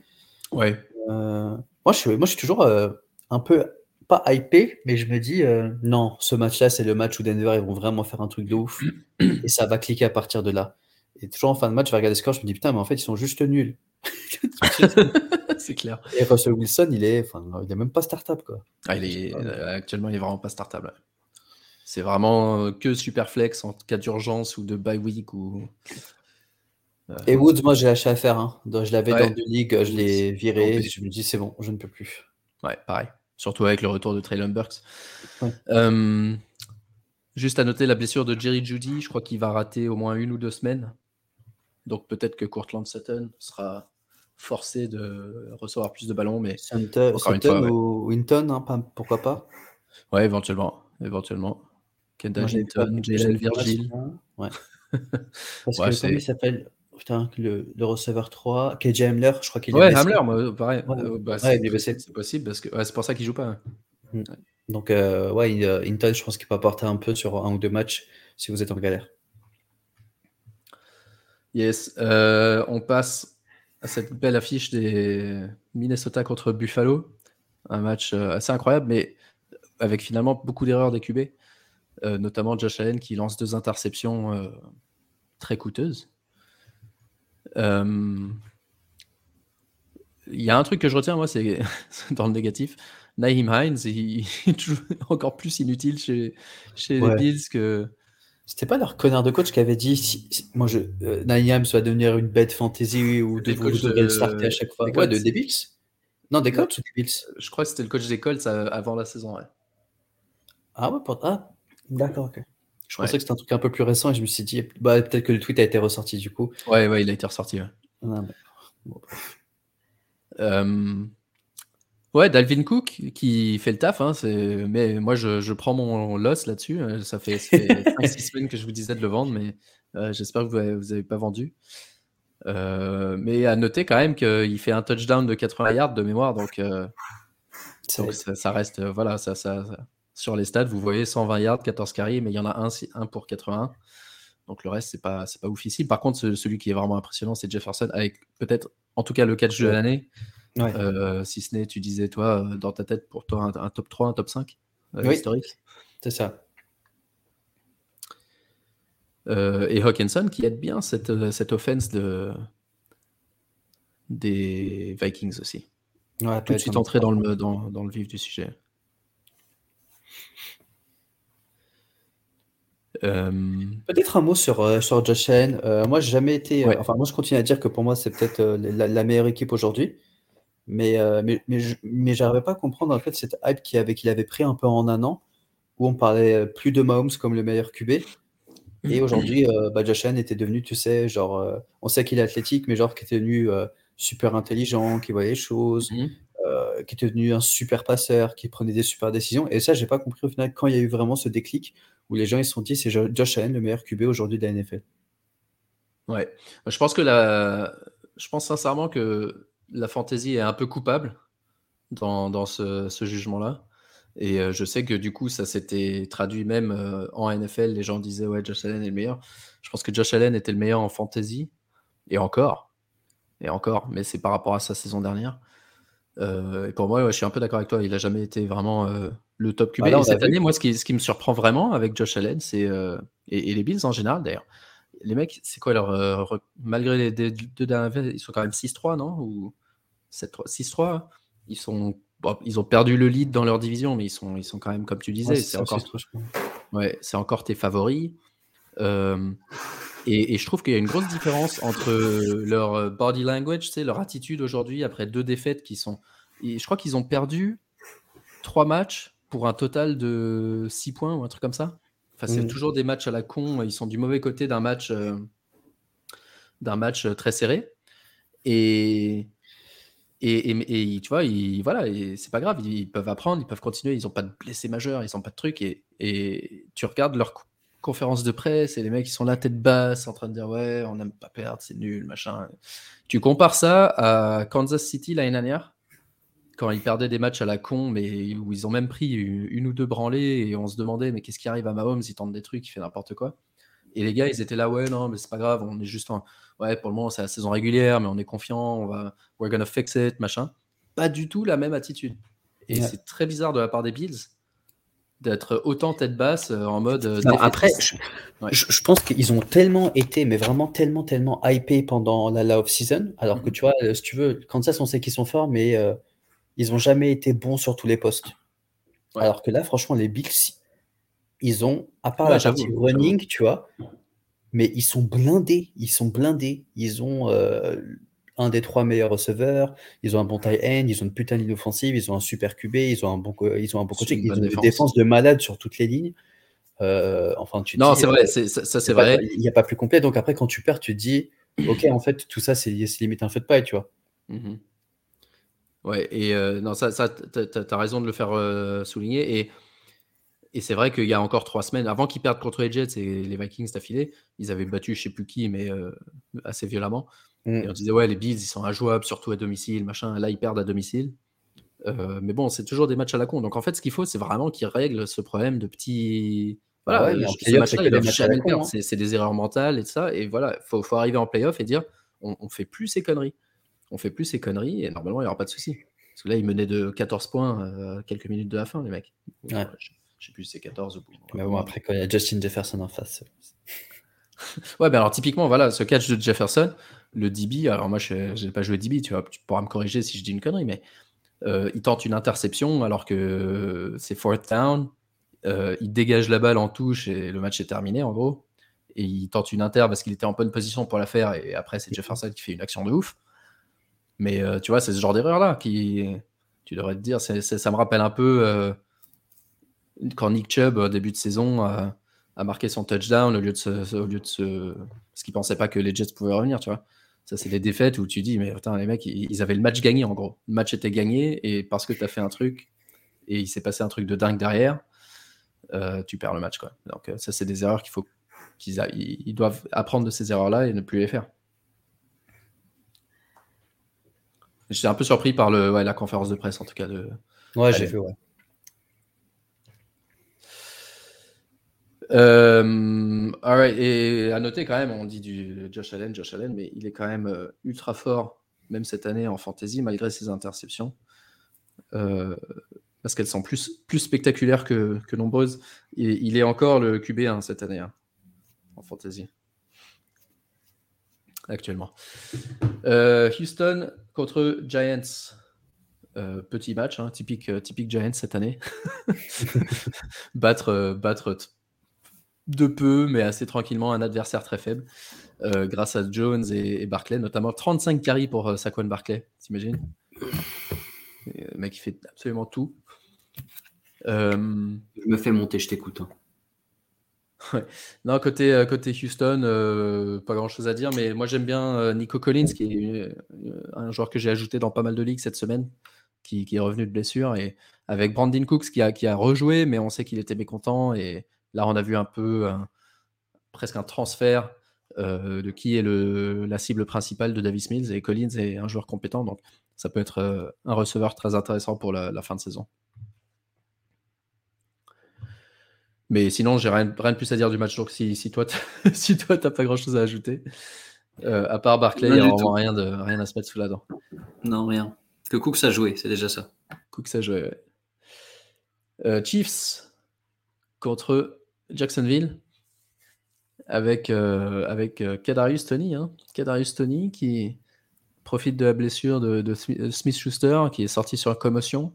Ouais.
moi, je suis, moi, je suis toujours un peu, pas hypé, mais je me dis non, ce match-là, c'est le match où Denver, ils vont vraiment faire un truc de ouf et ça va cliquer à partir de là. Et toujours en fin de match, je vais regarder le score, je me dis putain, mais en fait, ils sont juste nuls.
c'est clair.
Et Russell Wilson, il est, enfin, il est même pas startable quoi.
Ah, il est, euh, actuellement, il est vraiment pas startable. C'est vraiment euh, que super flex en cas d'urgence ou de bye week ou.
Euh, Et Woods, moi, j'ai lâché à faire. Hein. je l'avais dans deux ligues, je l'ai viré. Je me dis, c'est bon, je ne peux plus.
Ouais, pareil. Surtout avec le retour de Traylon Burks. juste à noter la blessure de Jerry Judy. Je crois qu'il va rater au moins une ou deux semaines. Donc peut-être que Courtland Sutton sera forcé de recevoir plus de ballons, mais
Sutton, encore une fois, ou Winton, hein, pourquoi pas
Ouais, éventuellement, éventuellement. Kendall Hinton, Jalen Virgil.
Ouais. Parce que comment il s'appelle Putain, le, le, receveur 3, KJ Hamler, je crois qu'il est
Ouais, Hamler, moi, pareil. Euh, bah, c'est possible parce que c'est pour ça qu'il joue pas. Hein.
Mm. Donc, euh, ouais, euh, Hinton, je pense qu'il peut apporter un peu sur un ou deux matchs si vous êtes en galère.
Yes, euh, on passe à cette belle affiche des Minnesota contre Buffalo. Un match assez incroyable, mais avec finalement beaucoup d'erreurs des QB, notamment Josh Allen qui lance deux interceptions très coûteuses. Il y a un truc que je retiens, moi, c'est dans le négatif. Naheem Hines, il, est encore plus inutile chez, chez les Bills que,
c'était pas leur connard de coach qui avait dit si, moi je euh, Naïam soit devenir une bête fantasy ou de, vous de... le starter à chaque fois. Ouais, de des Bills Non, des Colts ou des Bills?
Je crois que c'était le coach des Colts euh, avant la saison. Ouais.
Ah ouais, pour... ah, d'accord, ok. Je pensais que c'était un truc un peu plus récent et je me suis dit bah, peut-être que le tweet a été ressorti du coup.
Ouais, ouais, il a été ressorti. Ouais.
Ah, bon.
euh... Ouais, Dalvin Cook qui fait le taf, hein, mais moi je, je, prends mon loss là-dessus. Euh, ça fait, 5-6 semaines que je vous disais de le vendre, mais euh, j'espère que vous n'avez pas vendu. Euh, mais à noter quand même qu'il fait un touchdown de 80 yards de mémoire, donc, ça, reste, voilà, ça, ça, sur les stats, vous voyez 120 yards, 14 carries, mais il y en a un, un pour 81. Donc le reste, c'est pas, c'est pas. Par contre, celui qui est vraiment impressionnant, c'est Jefferson, avec peut-être, en tout cas, le catch de l'année. Euh, si ce n'est, tu disais, toi, euh, dans ta tête, pour toi, un, top 3, un top 5 euh, historique.
C'est ça.
et Hawkinson qui aide bien cette, cette offense de, des Vikings aussi. Tout de suite entré dans le, dans, dans le vif du sujet.
Peut-être un mot sur, sur Josh Allen. moi, j'ai jamais été. enfin, moi, je continue à dire que pour moi, c'est peut-être la, meilleure équipe aujourd'hui. Mais, euh, mais, mais, mais j'arrivais pas à comprendre en fait cette hype qu'il avait, qu'il avait pris un peu en un an, où on parlait euh, plus de Mahomes comme le meilleur QB. Et aujourd'hui, euh, bah, Josh Allen était devenu, tu sais, genre, euh, on sait qu'il est athlétique, mais genre qui était devenu super intelligent, qui voyait les choses, mmh. qui était devenu un super passeur, qui prenait des super décisions. Et ça, j'ai pas compris au final quand il y a eu vraiment ce déclic où les gens ils se sont dit c'est Josh Allen le meilleur QB aujourd'hui de la NFL.
Ouais, je pense que la, je pense sincèrement que la fantaisie est un peu coupable dans, ce, jugement-là. Et euh, je sais que du coup, ça s'était traduit même euh, en NFL. Les gens disaient, ouais, Josh Allen est le meilleur. Je pense que Josh Allen était le meilleur en fantasy. Et encore. Et encore. Mais c'est par rapport à sa saison dernière. Euh, et pour moi, je suis un peu d'accord avec toi. Il n'a jamais été vraiment le top QB. Ah cette année, moi, ce qui, ce qui, me surprend vraiment avec Josh Allen, c'est. Et, et, les Bills en général, d'ailleurs les mecs, c'est quoi leur. Euh, malgré les deux dernières ils sont quand même 6-3, non? Ou 6-3 Ils sont. ils ont perdu le lead dans leur division, mais ils sont, ils sont quand même, comme tu disais, c'est encore, ouais, c'est encore tes favoris. Euh, et, je trouve qu'il y a une grosse différence entre leur body language, leur attitude aujourd'hui après deux défaites qui sont. Et je crois qu'ils ont perdu trois matchs pour un total de 6 points ou un truc comme ça c'est mmh. toujours des matchs à la con. Ils sont du mauvais côté d'un match. Euh, d'un match très serré. Et, et, tu vois, voilà, c'est pas grave, ils, peuvent apprendre, ils peuvent continuer, ils n'ont pas de blessés majeurs, ils n'ont pas de trucs. Et, et tu regardes leur conférence de presse et les mecs, ils sont là tête basse en train de dire ouais, on n'aime pas perdre, c'est nul, machin. Tu compares ça à Kansas City l'année dernière, quand ils perdaient des matchs à la con, mais où ils ont même pris une, ou deux branlées et on se demandait mais qu'est-ce qui arrive à Mahomes, il tente des trucs, il fait n'importe quoi. Et les gars, ils étaient là, ouais, non, mais c'est pas grave, on est juste en. Ouais, pour le moment, c'est la saison régulière, mais on est confiant, on va. We're gonna fix it, machin. Pas du tout la même attitude. Et c'est très bizarre de la part des Bills d'être autant tête basse euh, en mode. Euh,
après, je, pense qu'ils ont tellement été, mais vraiment tellement, tellement hypés pendant la, off-season. Alors que mhm. tu vois, euh, si tu veux, Kansas, on sait qu'ils sont forts, mais ils ont jamais été bons sur tous les postes. Alors que là, franchement, les Bills, ils ont, à part la partie running, tu vois, mais ils sont blindés. Ils sont blindés. Ils ont euh, un des trois meilleurs receveurs. Ils ont un bon tight end. Ils ont une putain de ligne offensive. Ils ont un super QB. Ils ont un bon, ils ont un bon coaching. Ils ont une défense de malade sur toutes les lignes. Euh, enfin, tu
non, c'est vrai, euh, ça, c'est vrai.
Il n'y a pas plus complet. Donc après, quand tu perds, tu te dis, ok, en fait, tout ça, c'est limite un fait de paille, tu vois.
Mm-hmm. Ouais, et non, ça, ça tu as, raison de le faire souligner. Et et c'est vrai qu'il y a encore trois semaines, avant qu'ils perdent contre les Jets et les Vikings d'affilée, ils avaient battu je sais plus qui, mais euh, assez violemment. Mm. Et on disait, ouais, les Bills, ils sont injouables, surtout à domicile, machin. Là, ils perdent à domicile. Euh, mais bon, c'est toujours des matchs à la con. Donc en fait, ce qu'il faut, c'est vraiment qu'ils règlent ce problème de petits. Voilà, C'est des erreurs mentales et ça. Et voilà, il faut, faut, arriver en playoff et dire on, on fait plus ces conneries. On fait plus ces conneries et normalement, il n'y aura pas de souci. Parce que là, ils menaient de 14 points euh, quelques minutes de la fin, les mecs. Ouais. Je sais plus si c'est 14 ou.
Mais bon, après, quand il y a Justin Jefferson en face.
ouais, ben alors typiquement, voilà, ce catch de Jefferson, le DB, alors moi, je n'ai pas joué DB, tu, vois, tu pourras me corriger si je dis une connerie, mais euh, il tente une interception alors que c'est fourth down. Euh, il dégage la balle en touche et le match est terminé, en gros. Et il tente une inter parce qu'il était en bonne position pour la faire. Et après, c'est Jefferson qui fait une action de ouf. Mais euh, tu vois, c'est ce genre d'erreur-là qui. Tu devrais te dire, ça me rappelle un peu quand Nick Chubb, au début de saison, a, marqué son touchdown au lieu de ce, au lieu de ce, parce qu'il pensait pas que les Jets pouvaient revenir, tu vois. Ça, c'est les défaites où tu dis, mais putain, les mecs, ils, avaient le match gagné en gros. Le match était gagné et parce que tu as fait un truc et il s'est passé un truc de dingue derrière, euh, tu perds le match, quoi. Donc, euh, ça, c'est des erreurs qu'il faut qu'ils ils doivent apprendre de ces erreurs-là et ne plus les faire. J'étais un peu surpris par le, la conférence de presse, en tout cas. De,
ouais, j'ai vu, ouais.
Euh, et à noter quand même, on dit du Josh Allen, Josh Allen, mais il est quand même euh, ultra fort, même cette année en fantasy, malgré ses interceptions. Euh, parce qu'elles sont plus, plus spectaculaires que, que nombreuses. Et il est encore le QB1 cette année, hein, en fantasy. Actuellement. Houston contre Giants. petit match, hein, typique, typique Giants cette année. battre, battre de peu, mais assez tranquillement, un adversaire très faible, euh, grâce à Jones et, Barclay, notamment 35 carries pour euh, Saquon Barclay, t'imagines? Le mec, il fait absolument tout.
Euh, je me fais monter, je t'écoute. Hein.
Non, côté, côté Houston, pas grand chose à dire, mais moi j'aime bien Nico Collins, qui est un joueur que j'ai ajouté dans pas mal de ligues cette semaine, qui, est revenu de blessure, et avec Brandon Cooks qui a, qui a rejoué, mais on sait qu'il était mécontent, et Là, on a vu un peu presque un transfert euh, de qui est le, la cible principale de Davis Mills et Collins est un joueur compétent, donc ça peut être euh, un receveur très intéressant pour la, fin de saison. Mais sinon, j'ai rien, rien, de plus à dire du match. Donc, si, si toi, si toi, t'as pas grand chose à ajouter, euh, à part Barclay, il n'y a vraiment rien, de, rien à se mettre sous la dent.
Non, rien. Que Cooks a joué, c'est déjà ça.
Cooks a joué, ouais. Chiefs contre Jacksonville avec, euh, avec euh, Kadarius Tony. Hein. Kadarius Tony qui profite de la blessure de, euh, Smith Schuster qui est sorti sur commotion,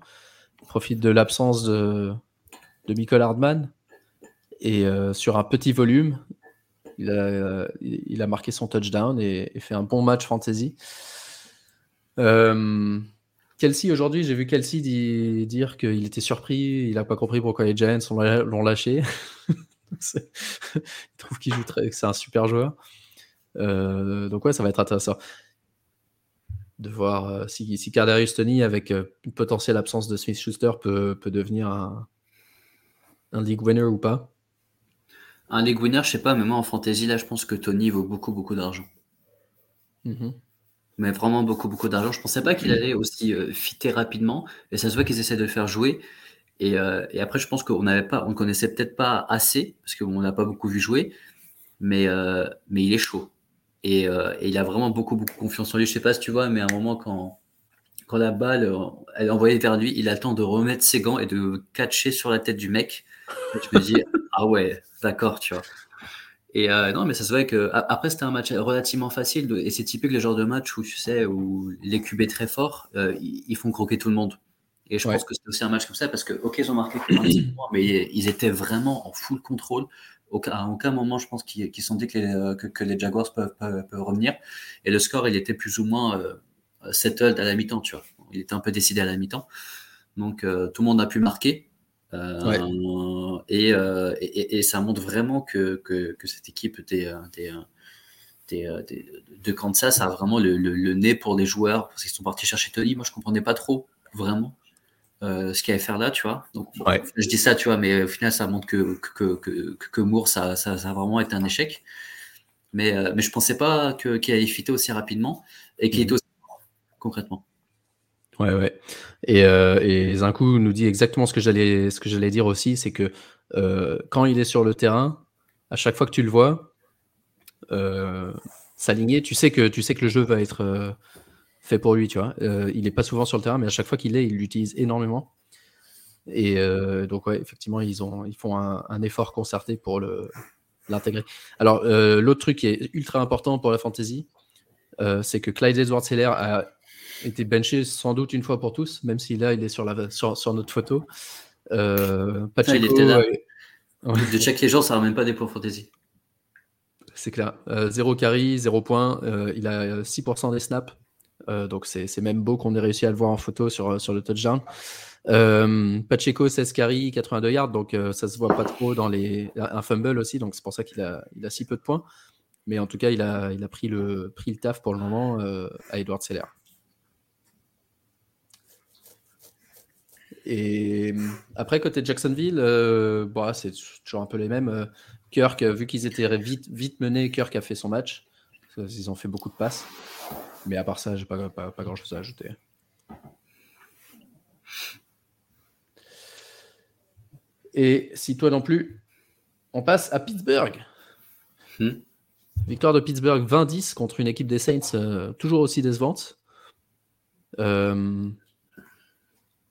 profite de l'absence de, de Michael Hardman et sur un petit volume, il a, il a, marqué son touchdown et, fait un bon match fantasy. Kelsey, aujourd'hui, j'ai vu Kelsey dire qu'il était surpris, il n'a pas compris pourquoi les Giants l'ont lâché. il trouve qu'il joue très, que c'est un super joueur. donc ouais, ça va être intéressant de voir si, si Cardarius Tony, avec une potentielle absence de Smith Schuster, peut, peut devenir un, un league winner ou pas.
Un league winner, je sais pas, mais moi en fantasy, là, je pense que Tony vaut beaucoup, beaucoup d'argent.
Mm-hmm.
Mais vraiment beaucoup, beaucoup d'argent. Je pensais pas qu'il mm. allait aussi euh, fitter rapidement. Et ça se voit qu'ils essaient de le faire jouer. Et, euh, et après, je pense qu'on n'avait pas, on connaissait peut-être pas assez, parce qu'on n'a pas beaucoup vu jouer. Mais, euh, mais il est chaud. Et, et, il a vraiment beaucoup, beaucoup confiance en lui. Je sais pas si tu vois, mais à un moment, quand, quand la balle elle est envoyée vers lui, il a le temps de remettre ses gants et de catcher sur la tête du mec. je me dis, ah ouais, d'accord, tu vois. Et euh, non, mais ça se voit que après c'était un match relativement facile et c'est typique le genre de match où tu sais où les QB très forts, euh, ils, font croquer tout le monde. Et je pense que c'est aussi un match comme ça parce que ok ils ont marqué mais ils étaient vraiment en full contrôle. à aucun moment je pense qu'ils sont dit que les, euh, que, les Jaguars peuvent, peuvent, revenir. Et le score il était plus ou moins settled à la mi-temps, tu vois. Il était un peu décidé à la mi-temps. Donc tout le monde a pu marquer. Euh, euh, et, et, ça montre vraiment que, que, cette équipe des, de Kansas a vraiment le, le, nez pour les joueurs parce qu'ils sont partis chercher Tony. Moi, je comprenais pas trop vraiment euh, ce qu'il allait faire là, tu vois. Donc, je dis ça, tu vois, mais au final, ça montre que, que, que, que Moore, ça, ça, a vraiment été un échec. Mais, mais je pensais pas qu'il allait fitter aussi rapidement et qu'il mmh. était aussi concrètement.
Ouais, ouais. Et, euh, et nous dit exactement ce que j'allais, ce que j'allais dire aussi, c'est que euh, quand il est sur le terrain, à chaque fois que tu le vois euh, s'aligner, tu sais que tu sais que le jeu va être euh, fait pour lui, tu vois. Il est pas souvent sur le terrain, mais à chaque fois qu'il est, il l'utilise énormément. Et donc ouais, effectivement, ils ont, ils font un, effort concerté pour le l'intégrer. Alors l'autre truc qui est ultra important pour la fantasy, c'est que Clyde Edwards-Helaire a été benché sans doute une fois pour tous, même si là il est sur, la, sur, sur notre photo. Euh,
Pacheco, il était là. De check les gens, ça ramène pas des points fantasy.
C'est clair. Euh, zéro carry, zéro point. Euh, il a 6% des snaps. Euh, donc c'est même beau qu'on ait réussi à le voir en photo sur, sur le touchdown. Pacheco 16 carry, 82 yards, donc ça se voit pas trop dans les un fumble aussi, donc c'est pour ça qu'il a, il a si peu de points. Mais en tout cas, il a, il a pris, le, pris le taf pour le moment à Edward Seller. Et après, côté Jacksonville, euh, bah, c'est toujours un peu les mêmes. Euh, Kirk, euh, vu qu'ils étaient vite, vite menés, Kirk a fait son match. Ils ont fait beaucoup de passes. Mais à part ça, j'ai pas, pas, pas grand chose à ajouter. Et si toi non plus, on passe à Pittsburgh. Hmm. Victoire de Pittsburgh 20-10 contre une équipe des Saints toujours aussi décevante. Euh,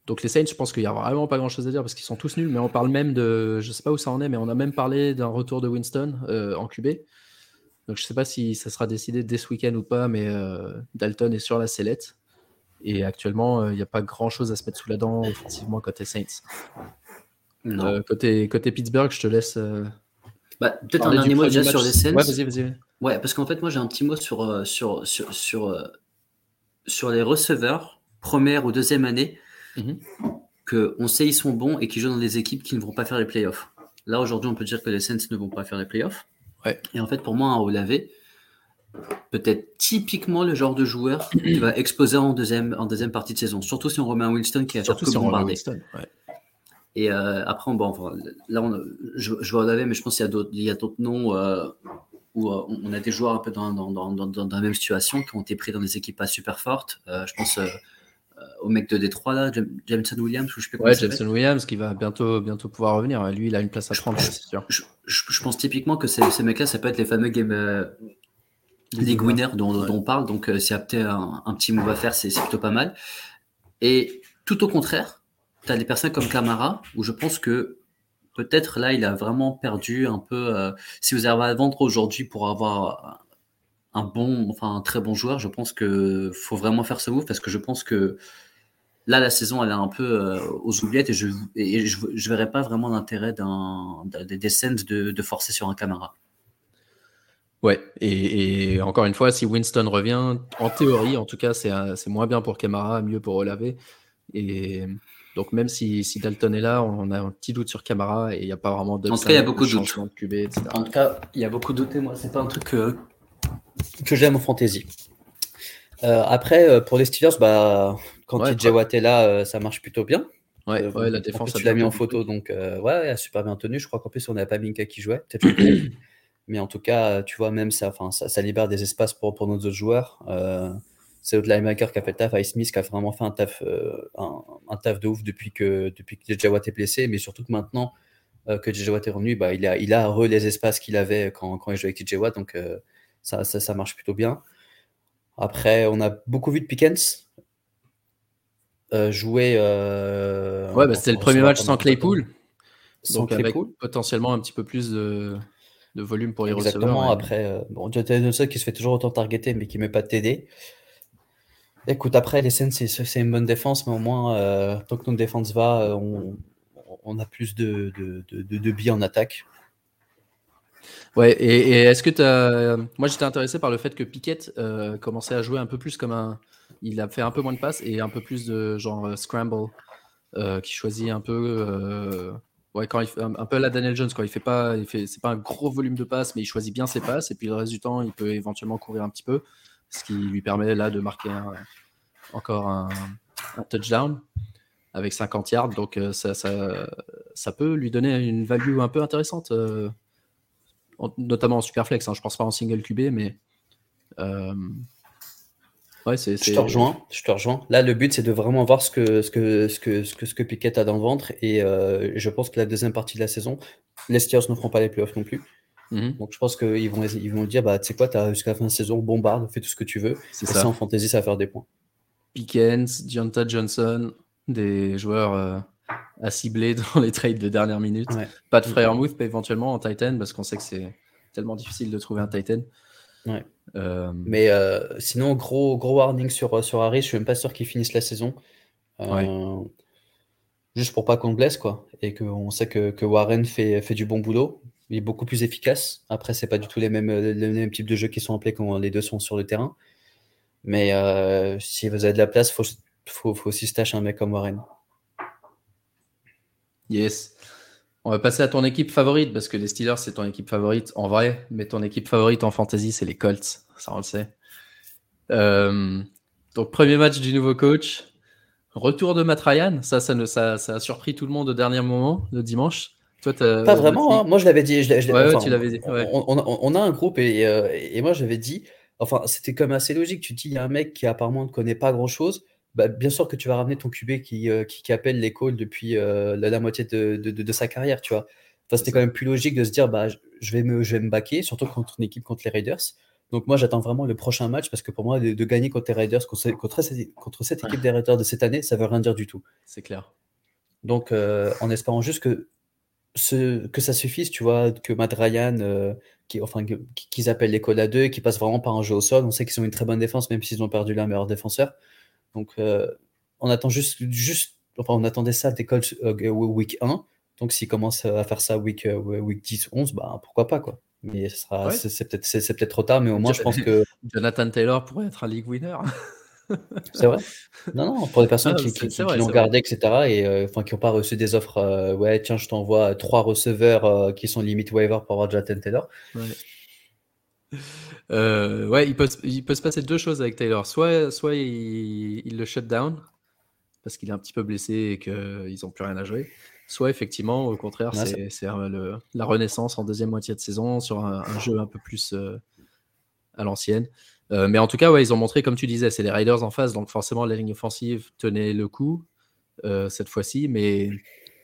donc les Saints, je pense qu'il n'y a vraiment pas grand-chose à dire parce qu'ils sont tous nuls, mais on parle même de, je sais pas où ça en est, mais on a même parlé d'un retour de Winston euh, en QB. Donc je sais pas si ça sera décidé dès ce week-end ou pas, mais euh, Dalton est sur la sellette. Et actuellement, euh, il n'y a pas grand-chose à se mettre sous la dent offensivement côté Saints. côté, côté Pittsburgh, je te laisse.
Bah, Peut-être un dernier mot déjà sur les Saints.
Ouais, vas-y, vas-y.
Ouais, parce qu'en fait, moi j'ai un petit mot sur, sur, sur, sur, sur les receveurs, première ou deuxième année. Mhm. qu'on sait ils sont bons et qu'ils jouent dans des équipes qui ne vont pas faire les playoffs. Là, aujourd'hui, on peut dire que les Saints ne vont pas faire les playoffs. Et en fait, pour moi, un lavé, peut-être typiquement le genre de joueur qui va exploser en deuxième, en deuxième partie de saison. Surtout si on remet un Winston qui a surtout si bombardé. Et euh, après, bon, là, on, je, je vois laver, mais je pense qu'il y a d'autres noms euh, où euh, on a des joueurs un peu dans, dans, dans, dans, la même situation qui ont été pris dans des équipes pas super fortes. je pense au mec de Détroit, là, Jameson Williams,
ou je sais Ouais, Jameson Williams qui va bientôt, bientôt pouvoir revenir. Lui, il a une place à prendre, c'est sûr.
Je, pense typiquement que ces, ces mecs-là, ça peut être les fameux game euh, league winners dont, on parle. Donc, euh, s'il y a peut-être un, petit move à faire, c'est plutôt pas mal. Et tout au contraire, tu as des personnes comme Camara, où je pense que peut-être là, il a vraiment perdu un peu. Euh, si vous avez à vendre aujourd'hui pour avoir un bon, enfin un très bon joueur, je pense que faut vraiment faire ce move parce que je pense que là la saison elle est un peu euh, aux oubliettes et je et je, je verrais pas vraiment l'intérêt d'un des scènes de, de, forcer sur un camarade.
Ouais, et, et, encore une fois, si Winston revient, en théorie, en tout cas, c'est moins bien pour Camara, mieux pour Olavé. Et donc, même si, si, Dalton est là, on a un petit doute sur Camara et il n'y a pas vraiment
de. En tout cas, il y a beaucoup de doutes. En tout cas, il y a beaucoup de doutes. Moi, c'est pas un truc que j'aime en fantasy. après, pour les Steelers, bah, quand TJ Watt est là, ça marche plutôt bien.
Ouais, ouais la défense.
tu l'as mis en photo, donc ouais, elle a super bien tenu. Je crois qu'en plus, on n'avait pas Minka qui jouait. Peut-être Mais en tout cas, tu vois, même ça, ça, ça libère des espaces pour, pour nos autres joueurs. Euh, c'est le linebacker qui a fait le taf, Ice Smith qui a vraiment fait un taf, euh, un, taf de ouf depuis que, depuis que JJ Watt est blessé, mais surtout que maintenant euh, que JJ Watt est revenu, bah, il, a, il a re les espaces qu'il avait quand, quand il jouait avec JJ Watt, donc euh, ça, ça, ça, marche plutôt bien. Après, on a beaucoup vu de Pickens jouer.
ouais, bah, c'était le premier match sans Claypool. Sans donc Claypool. avec potentiellement un petit peu plus de de volume pour les
Exactement. receveurs. Après, euh, bon, Jonathan qui se fait toujours autant targeter, mais qui ne met pas de TD. Écoute, après, les scènes, c'est une bonne défense, mais au moins, euh, tant que notre défense va, euh, on, on a plus de, de, de, de billes en attaque.
Ouais, et, est-ce que tu. Moi, j'étais intéressé par le fait que Piquet euh, commençait à jouer un peu plus comme un. Il a fait un peu moins de passes et un peu plus de genre scramble, qui choisit un peu Ouais, quand il fait, un, peu la Daniel Jones, quand il fait pas, il fait, c'est pas un gros volume de passes, mais il choisit bien ses passes, et puis le reste du temps, il peut éventuellement courir un petit peu, ce qui lui permet là de marquer encore un, touchdown avec 50 yards, donc euh, ça, ça, peut lui donner une value un peu intéressante, euh, notamment en superflex. Hein, je pense pas en single QB, mais euh,
je te rejoins, je te rejoins. Là, le but, c'est de vraiment voir ce que, ce que, ce que, ce que, ce que Piquet a dans le ventre. Et euh, je pense que la deuxième partie de la saison, les Steelers ne feront pas les playoffs non plus. Mhm. Donc, je pense qu'ils vont, ils vont dire, bah, tu sais quoi, tu as jusqu'à la fin de saison, bombarde, fais tout ce que tu veux. C'est ça. en fantasy, ça va faire des points.
Pickens, Deonta Johnson, des joueurs euh, à cibler dans les trades de dernière minute. Pas de frère Mouth, éventuellement en Titan, parce qu'on sait que c'est tellement difficile de trouver un Titan.
Ouais. Euh, Mais euh, sinon, gros, gros warning sur, sur Harris, je suis même pas sûr qu'il finisse la saison. Euh, juste pour pas qu'on le blesse, quoi. Et qu'on sait que, que, Warren fait, fait du bon boulot. Il est beaucoup plus efficace. Après, c'est pas du tout les mêmes, les mêmes types de jeux qui sont appelés quand les deux sont sur le terrain. Mais si vous avez de la place, faut, faut, faut aussi se tâcher un mec comme Warren.
Yes. On va passer à ton équipe favorite, parce que les Steelers, c'est ton équipe favorite en vrai, mais ton équipe favorite en fantasy, c'est les Colts. Ça, on le sait. Euh, donc, premier match du nouveau coach. Retour de Matt Ryan. Ça, ça, ne, ça, ça, a surpris tout le monde au dernier moment, le dimanche.
Toi, pas vraiment. Hein. Moi, je l'avais dit.
ouais, tu l'avais dit.
On, a un groupe et, euh, et moi, j'avais dit. Enfin, c'était comme assez logique. Tu dis, il y a un mec qui apparemment ne connaît pas grand chose bah, bien sûr que tu vas ramener ton QB qui, euh, qui, appelle les calls depuis euh, la, moitié de, de, sa carrière, tu vois. Enfin, c'était quand même plus logique de se dire, bah, je vais me, je vais me baquer, surtout contre une équipe contre les Raiders. Donc moi, j'attends vraiment le prochain match parce que pour moi, de, gagner contre les Raiders, contre, contre, cette équipe des Raiders de cette année, ça veut rien dire du tout.
C'est clair.
Donc, euh, en espérant juste que, ce, que ça suffise, tu vois, que Matt Ryan, qui, enfin, qu'ils appellent calls à deux, qui passent vraiment par un jeu au sol. On sait qu'ils ont une très bonne défense, même s'ils ont perdu leur meilleur défenseur. Donc, euh, on attend juste, juste, enfin, on attendait ça des Colts euh, week 1. Donc, s'ils commencent à faire ça week, euh, week 10, 11, bah, pourquoi pas, quoi. Mais sera, c'est peut-être, c'est, peut-être trop tard, mais au moins, je pense que.
Jonathan Taylor pourrait être un league winner.
c'est vrai Non, non, pour des personnes qui, qui, l'ont gardé, etc., et enfin, qui n'ont pas reçu des offres, ouais, tiens, je t'envoie trois receveurs qui sont limite waiver pour avoir Jonathan Taylor.
Ouais. Euh, ouais, il peut, il peut se passer deux choses avec Taylor. Soit, soit il, le shut down parce qu'il est un petit peu blessé et qu'ils n'ont plus rien à jouer. Soit effectivement, au contraire, c'est la renaissance en deuxième moitié de saison sur un, jeu un peu plus euh, à l'ancienne. Euh, mais en tout cas, ouais, ils ont montré, comme tu disais, c'est les Riders en face, donc forcément la ligne offensive tenait le coup cette fois-ci, mais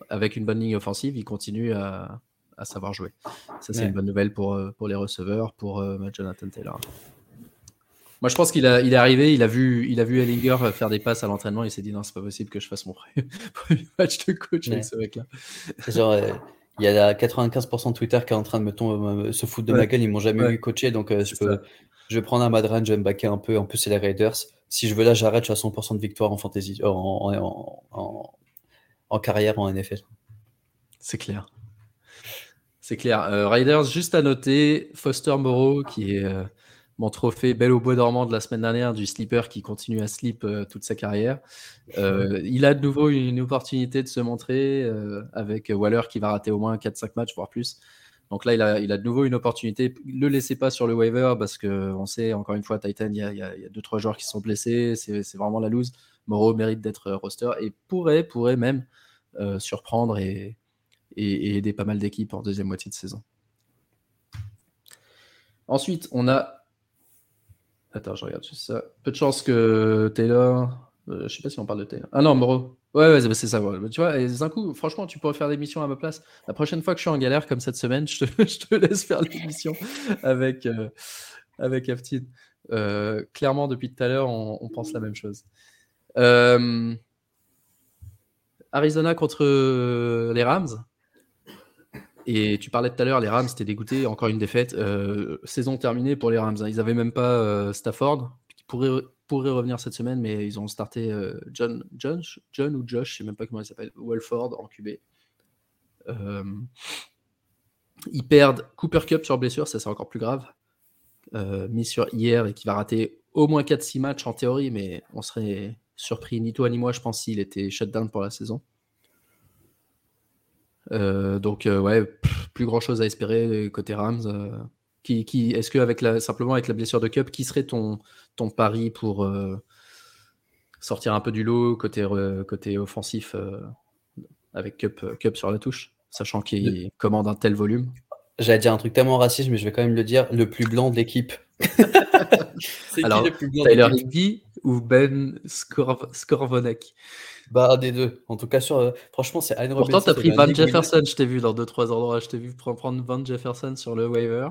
avec une bonne ligne offensive, ils continuent à, à savoir jouer. Ça, c'est une bonne nouvelle pour, euh, pour les receveurs, pour euh, Jonathan Taylor. Moi, je pense qu'il il est arrivé, il a vu, il a vu Ellinger faire des passes à l'entraînement, il s'est dit non, c'est pas possible que je fasse mon premier match de coach avec ce mec-là.
Euh, il y a 95% de Twitter qui est en train de me tomber, se foutre de ma gueule, ils m'ont jamais vu coacher, donc je, peux, je vais prendre un Madran, je vais me baquer un peu. En plus, c'est les Raiders. Si je veux là, j'arrête, je suis à 100% de victoire en fantasy, en, en, en carrière en NFL.
C'est clair. C'est clair. Euh, Riders, juste à noter, Foster Moreau, qui est euh, mon trophée belle au bois dormant de la semaine dernière, du slipper qui continue à slip euh, toute sa carrière. il a de nouveau une opportunité de se montrer avec Waller qui va rater au moins 4-5 matchs, voire plus. Donc là, il a, de nouveau une opportunité. Ne le laissez pas sur le waiver parce qu'on sait, encore une fois, Titan, il y a, il y a, deux, trois joueurs qui sont blessés. C'est vraiment la loose. Moreau mérite d'être roster et pourrait, pourrait même surprendre et, et, aider pas mal d'équipes en deuxième moitié de saison. Ensuite, on a. Attends, je regarde juste ça. Peu de chance que Taylor. Euh, je sais pas si on parle de Taylor. Ah non, Moreau. Ouais, ouais c'est ça. Tu vois, d'un coup, franchement, tu pourrais faire des missions à ma place. La prochaine fois que je suis en galère comme cette semaine, je te, laisse faire l'émission avec, euh, avec Aftin. Euh, clairement, depuis tout à l'heure, on, on, pense la même chose. Euh, Arizona contre les Rams. Et tu parlais tout à l'heure, les Rams, c'était dégoûté. Encore une défaite. Euh, saison terminée pour les Rams. Hein. Ils n'avaient même pas euh, Stafford, qui pourrait, revenir cette semaine, mais ils ont starté euh, John, John, ou Josh, je ne sais même pas comment il s'appelle, Walford en QB. ils perdent Cooper Cup sur blessure, ça c'est encore plus grave. mis sur hier et qui va rater au moins 4-6 matchs en théorie, mais on serait surpris ni toi ni moi, je pense, s'il était shutdown pour la saison. Euh, donc, euh, ouais, plus grand chose à espérer côté Rams. Euh, qui, qui Est-ce que avec la, simplement avec la blessure de Cup, qui serait ton, ton pari pour sortir un peu du lot côté, côté offensif avec Cup, Cup sur la touche, sachant qu'il commande un tel volume?
J'allais dire un truc tellement raciste, mais je vais quand même le dire, le plus blanc de l'équipe.
C'est qui le plus Tyler Higby ou Ben Skorvonek?
Bah, des deux. En tout cas, sur, euh, franchement, c'est
Allen Pourtant, tu as pris Van Jefferson, je t'ai vu dans 2-3 endroits. Je t'ai vu prendre Van Jefferson sur le waiver.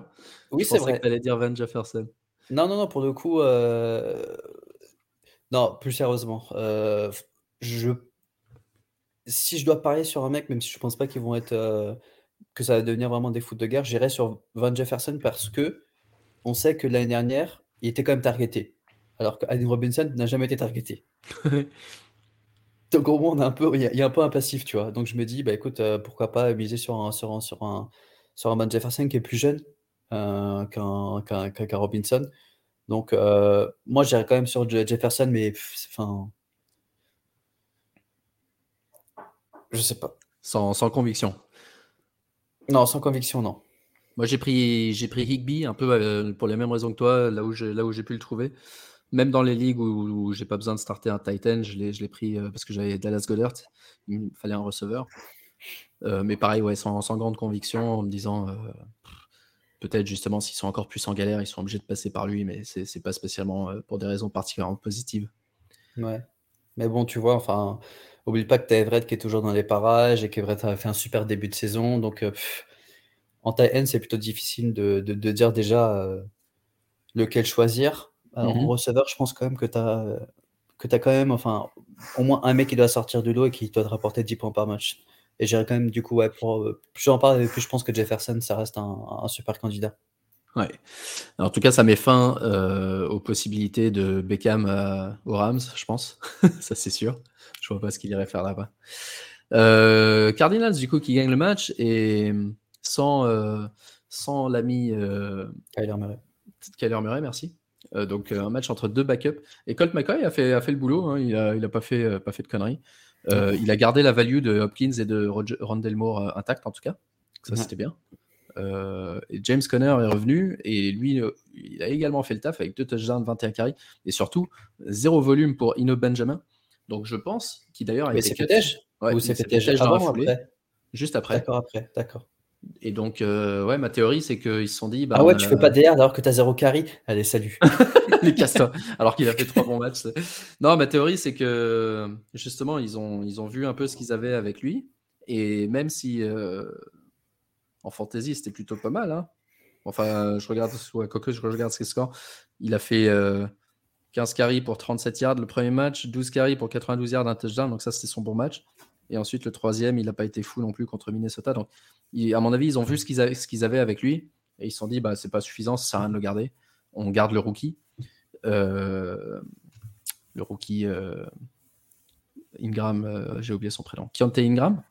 Oui, c'est vrai.
que tu dire Van Jefferson.
Non, non, non, pour le coup. Euh... Non, plus sérieusement. Euh, je... Si je dois parler sur un mec, même si je pense pas qu'ils vont être. Euh, que ça va devenir vraiment des foot de guerre, j'irai sur Van Jefferson parce que on sait que l'année dernière, il était quand même targeté. Alors qu'Allen Robinson n'a jamais été targeté. Donc au moins, on a un peu, il y, a un peu un passif, tu vois. Donc je me dis, bah écoute, euh, pourquoi pas miser sur un, sur un, sur un, sur un Van Jefferson qui est plus jeune euh, qu'un Robinson. Donc euh, moi, j'irais quand même sur Jefferson, mais enfin, je sais pas.
Sans, sans conviction.
Non, sans conviction, non.
Moi, j'ai pris, j'ai pris Higby un peu euh, pour les mêmes raisons que toi, là où j'ai, là où j'ai pu le trouver. Même dans les ligues où, j'ai pas besoin de starter un Titan, je l'ai, je l'ai pris euh, parce que j'avais Dallas Goddard. Il me fallait un receveur. Euh, mais pareil, ouais, sans, sans, grande conviction, en me disant peut-être justement s'ils sont encore plus en galère, ils sont obligés de passer par lui, mais c'est, c'est pas spécialement pour des raisons particulièrement positives.
Ouais. Mais bon, tu vois, enfin, Oublie pas que tu as Everett qui est toujours dans les parages et qu'Everett a fait un super début de saison. Donc, en taille N, c'est plutôt difficile de, dire déjà euh, lequel choisir. En mhm. receveur, je pense quand même que tu as, que as quand même, enfin, au moins un mec qui doit sortir du lot et qui doit te rapporter 10 points par match. Et j'irais quand même, du coup, ouais, pour, euh, plus j'en parle, plus je pense que Jefferson, ça reste un, super candidat.
Ouais. en tout cas, ça met fin aux possibilités de Beckham aux Rams, je pense. ça, c'est sûr. Je vois pas ce qu'il irait faire là-bas. Euh, Cardinals, du coup, qui gagne le match et sans, euh, sans l'ami euh,
Kyler Murray.
Kyler Murray, merci. donc, un match entre deux backups. Et Colt McCoy a fait, a fait le boulot. Hein. il n'a il a pas, fait, pas fait de conneries. il a gardé la value de Hopkins et de Rondell Moore intacte, en tout cas. Ça, c'était bien. et James Conner est revenu et lui, il a également fait le taf avec deux touchdowns, 21 carries et surtout zéro volume pour Ino Benjamin. Donc je pense qu'il d'ailleurs a
été. c'est
ouais, Ou c'est Juste après.
D'accord, après, d'accord.
Et donc, euh, ouais, ma théorie, c'est qu'ils se sont dit.
Bah, ah ouais, tu fais pas DR alors que tu as zéro carry Allez, salut.
Les casse Alors qu'il a fait trois bons matchs. Non, ma théorie, c'est que justement, ils ont, ils ont vu un peu ce qu'ils avaient avec lui. Et même si euh, en fantasy, c'était plutôt pas mal. Hein. Enfin, je regarde, ouais, je regarde ses scores. Il a fait. Euh, 15 carries pour 37 yards le premier match, 12 carries pour 92 yards d'un touchdown, donc ça c'était son bon match. Et ensuite le troisième, il n'a pas été fou non plus contre Minnesota. Donc à mon avis, ils ont vu ce qu'ils avaient, avec lui et ils se sont dit bah c'est pas suffisant, ça sert à rien de le garder. On garde le rookie, euh, le rookie euh, Ingram, euh, j'ai oublié son prénom, Keontae Ingram.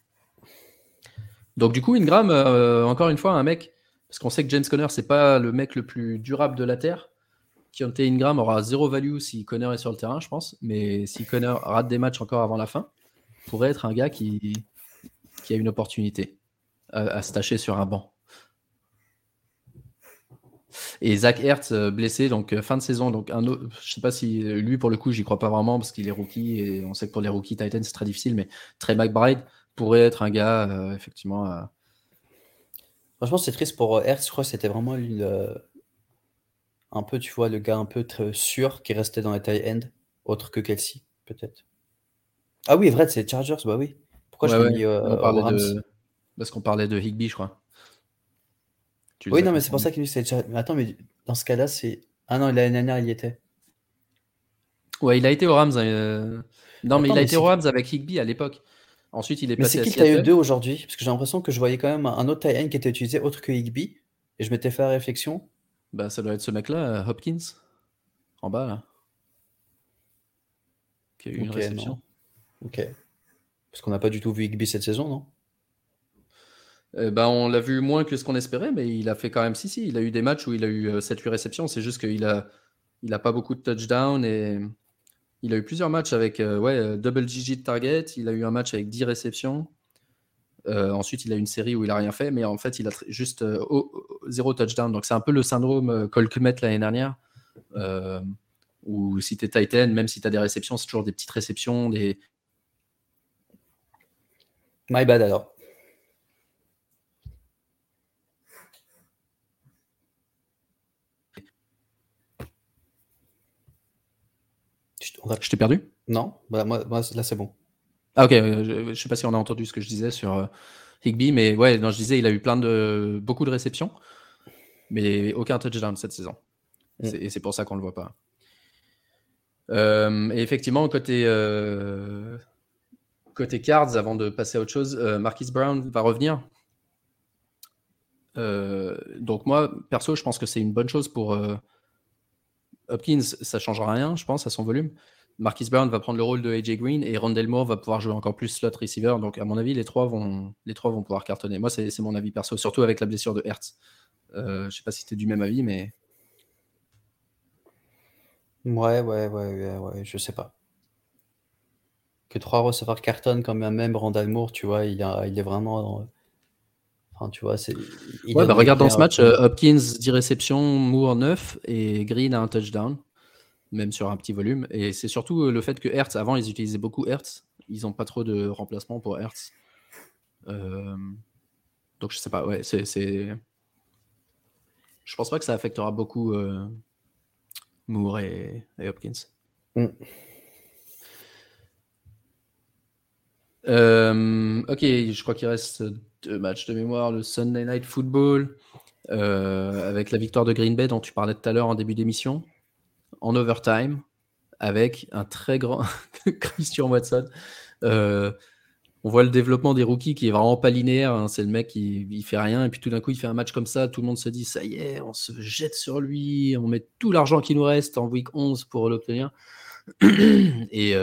Donc du coup Ingram, encore une fois un mec, parce qu'on sait que James Conner c'est pas le mec le plus durable de la terre. Keontae Ingram aura zéro value si Conner est sur le terrain, je pense. Mais si Conner rate des matchs encore avant la fin, pourrait être un gars qui a une opportunité à, se tâcher sur un banc. Et Zach Hertz blessé, donc fin de saison. Donc un autre, je sais pas si lui pour le coup, j'y crois pas vraiment parce qu'il est rookie et on sait que pour les rookies Titans c'est très difficile. Mais Trey McBride pourrait être un gars effectivement.
Franchement, c'est triste pour Hertz. Je crois que c'était vraiment un peu, tu vois, le gars un peu très sûr qui restait dans taille end, autre que Kelsey, peut-être. Ah oui, vrai, c'est Chargers, bah oui. Pourquoi je l'ai mis
euh, Parce qu'on parlait de Higby, je crois.
oui, non, mais c'est pour ça qu'il dit attends, mais dans ce cas-là, c'est. Ah non, l'année dernière, il y était.
Ouais, il a été au Rams. Euh, non, mais il a été au Rams avec Higby à l'époque. Ensuite, il est
mais
passé.
Mais c'est qui que tu eu deux aujourd'hui? Parce que j'ai l'impression que je voyais quand même un autre tie qui était utilisé autre que Higby. Et je m'étais fait la réflexion.
Bah, ça doit être ce mec-là, euh, Hopkins. En bas, là. Qui a eu une réception.
Ok. Parce qu'on n'a pas du tout vu Higby cette saison, non?
Euh, bah, on l'a vu moins que ce qu'on espérait, mais il a fait quand même si si. Il a eu des matchs où il a eu 7-8 euh, réceptions. C'est juste qu'il a, il a pas beaucoup de touchdowns et il a eu plusieurs matchs avec euh, ouais, double digit target. Il a eu un match avec 10 réceptions. ensuite, il a une série où il a rien fait, mais en fait, il a juste zéro touchdown. Donc, c'est un peu le syndrome Colquemet l'année dernière, où si tu es Titan, même si tu as des réceptions, c'est toujours des petites réceptions, des,
My bad alors.
Je t'ai perdu?
Non, bah, moi, là c'est bon.
Ah ok, euh, je, ne sais pas si on a entendu ce que je disais sur euh, Higby, mais ouais, non, je disais il a eu plein de beaucoup de réceptions, mais aucun touchdown cette saison. Mm. Et c'est pour ça qu'on le voit pas. Euh, et effectivement, côté Côté cards, avant de passer à autre chose, euh, Marquis Brown va revenir. Donc moi, perso, je pense que c'est une bonne chose pour Hopkins. Ça changera rien, je pense, à son volume. Marquis Brown va prendre le rôle de AJ Green et Rondell Moore va pouvoir jouer encore plus slot receiver. Donc à mon avis, les trois vont, les trois vont pouvoir cartonner. Moi, c'est mon avis perso, surtout avec la blessure de Hertz. je sais pas si tu es du même avis, mais.
Ouais, ouais, ouais, ouais, ouais, je sais pas que trois receveurs carton quand même, même Randall Moore, tu vois, il, a, il est vraiment. Enfin, tu vois, c'est.
Ouais, bah regarde dans ce match, euh, Hopkins 10 réceptions, Moore 9 et Green a un touchdown, même sur un petit volume. Et c'est surtout euh, le fait que Hertz, avant, ils utilisaient beaucoup Hertz. Ils n'ont pas trop de remplacement pour Hertz. Euh, donc, je sais pas, ouais, c'est. Je pense pas que ça affectera beaucoup Moore et, Hopkins. Mm. Euh, ok, je crois qu'il reste deux matchs de mémoire. Le Sunday Night Football, euh, avec la victoire de Green Bay dont tu parlais tout à l'heure en début d'émission, en overtime, avec un très grand Christian Watson. Euh, on voit le développement des rookies qui est vraiment pas linéaire. Hein. C'est le mec qui il fait rien et puis tout d'un coup il fait un match comme ça. Tout le monde se dit ça y est, on se jette sur lui, on met tout l'argent qui nous reste en week 11 pour l'obtenir. et,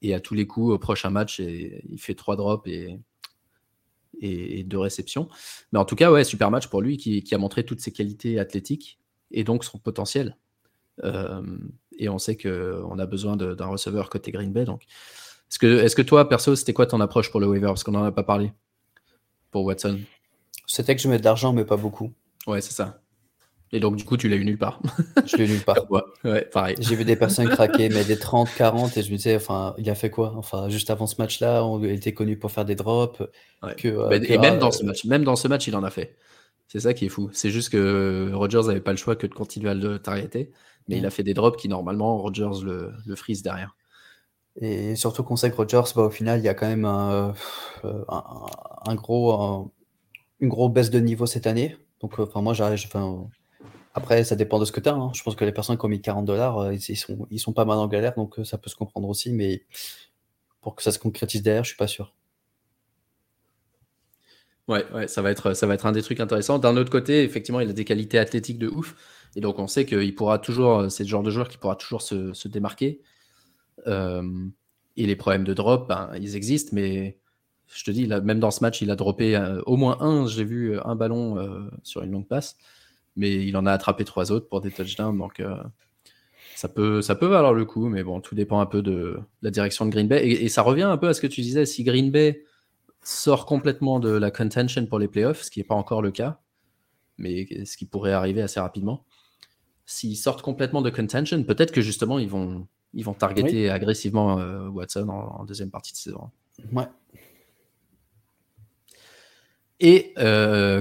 et à tous les coups, au prochain match, il fait trois drops et, et, deux réceptions. Mais en tout cas, ouais, super match pour lui qui, a montré toutes ses qualités athlétiques et donc son potentiel. Euh, et on sait qu'on a besoin d'un receveur côté Green Bay. Donc, est-ce que, est que toi, perso, c'était quoi ton approche pour le waiver? Parce qu'on n'en a pas parlé pour Watson.
C'était que je mets de l'argent, mais pas beaucoup.
Ouais, c'est ça. Et donc, du coup, tu l'as eu nulle part.
je l'ai eu nulle part.
ouais, pareil.
J'ai vu des personnes craquer, mais des 30, 40, et je me disais, enfin, il a fait quoi? Enfin, juste avant ce match-là, il était connu pour faire des drops. Que,
euh, et même dans ce match, même dans ce match, il en a fait. C'est ça qui est fou. C'est juste que Rogers n'avait pas le choix que de continuer à le targeter, mais il a fait des drops qui, normalement, Rogers le, le frise derrière.
Et surtout qu'on sait que Rogers, bah, au final, il y a quand même un, euh, un, gros, une grosse baisse de niveau cette année. Donc, euh, enfin, moi, j'arrive, enfin, après, ça dépend de ce que tu as. Hein. Je pense que les personnes qui ont mis 40 dollars, euh, ils, sont, ils sont pas mal en galère, donc euh, ça peut se comprendre aussi, mais pour que ça se concrétise derrière, je suis pas sûr.
Ouais, ça va être, ça va être un des trucs intéressants. D'un autre côté, effectivement, il a des qualités athlétiques de ouf. Et donc, on sait qu'il pourra toujours, euh, c'est le genre de joueur qui pourra toujours se, démarquer. et les problèmes de drop, ben, ils existent, mais je te dis, même dans ce match, il a droppé au moins un. J'ai vu un ballon sur une longue passe mais il en a attrapé trois autres pour des touchdowns, donc euh, ça, peut, ça peut valoir le coup, mais bon, tout dépend un peu de la direction de Green Bay. Et, ça revient un peu à ce que tu disais, si Green Bay sort complètement de la contention pour les playoffs, ce qui n'est pas encore le cas, mais ce qui pourrait arriver assez rapidement. S'ils sortent complètement de contention, peut-être que justement ils vont, ils vont targeter agressivement Watson en, deuxième partie de saison.
Ouais.
Et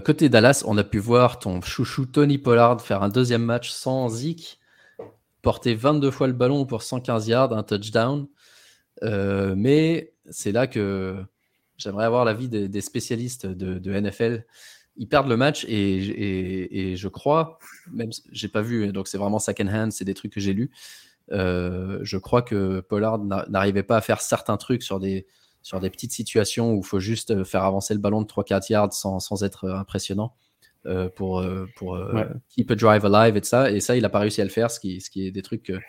côté Dallas, on a pu voir ton chouchou Tony Pollard faire un deuxième match sans Zeke, porter 22 fois le ballon pour 115 yards, un touchdown. mais c'est là que j'aimerais avoir l'avis des, spécialistes de, NFL. Ils perdent le match et, je crois, même j'ai pas vu, donc c'est vraiment second hand, c'est des trucs que j'ai lus. Euh, je crois que Pollard n'arrivait pas à faire certains trucs sur des, sur des petites situations où il faut juste faire avancer le ballon de 3-4 yards sans, sans, être impressionnant. Euh, pour, pour keep a drive alive et ça. Et ça, il n'a pas réussi à le faire, ce qui, ce qui est des trucs que,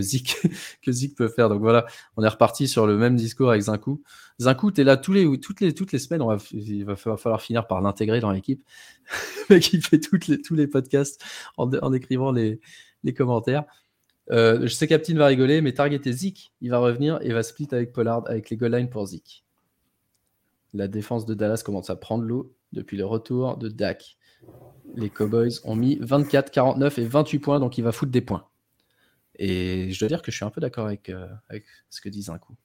que Zik, peut faire. Donc voilà, on est reparti sur le même discours avec Zinkou. Zinkou, tu là tous les, toutes, les, toutes les semaines. On va, il va falloir finir par l'intégrer dans l'équipe. mais qui fait toutes les, tous les podcasts en, en écrivant les, les commentaires. Euh, je sais Captain va rigoler, mais Target et Zik, il va revenir et va split avec Pollard avec les goal lines pour Zik. La défense de Dallas commence à prendre l'eau depuis le retour de Dak. Les Cowboys ont mis 24, 49 et 28 points, donc il va foutre des points. Et je dois dire que je suis un peu d'accord avec, euh, avec ce que disent un coup.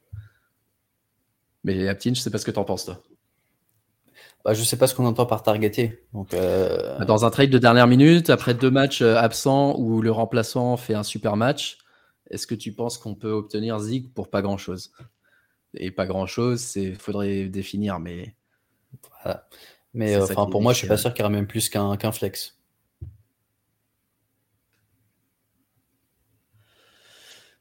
Mais Aptine, je sais pas ce que tu en penses, toi.
Bah, je sais pas ce qu'on entend par targeter. Donc, euh,
bah, Dans un trade de dernière minute, après deux matchs euh, absents où le remplaçant fait un super match, est-ce que tu penses qu'on peut obtenir Zig pour pas grand-chose? Et pas grand-chose, il faudrait définir, mais.
Mais enfin, pour moi, je suis pas sûr qu'il y aura même plus qu'un flex.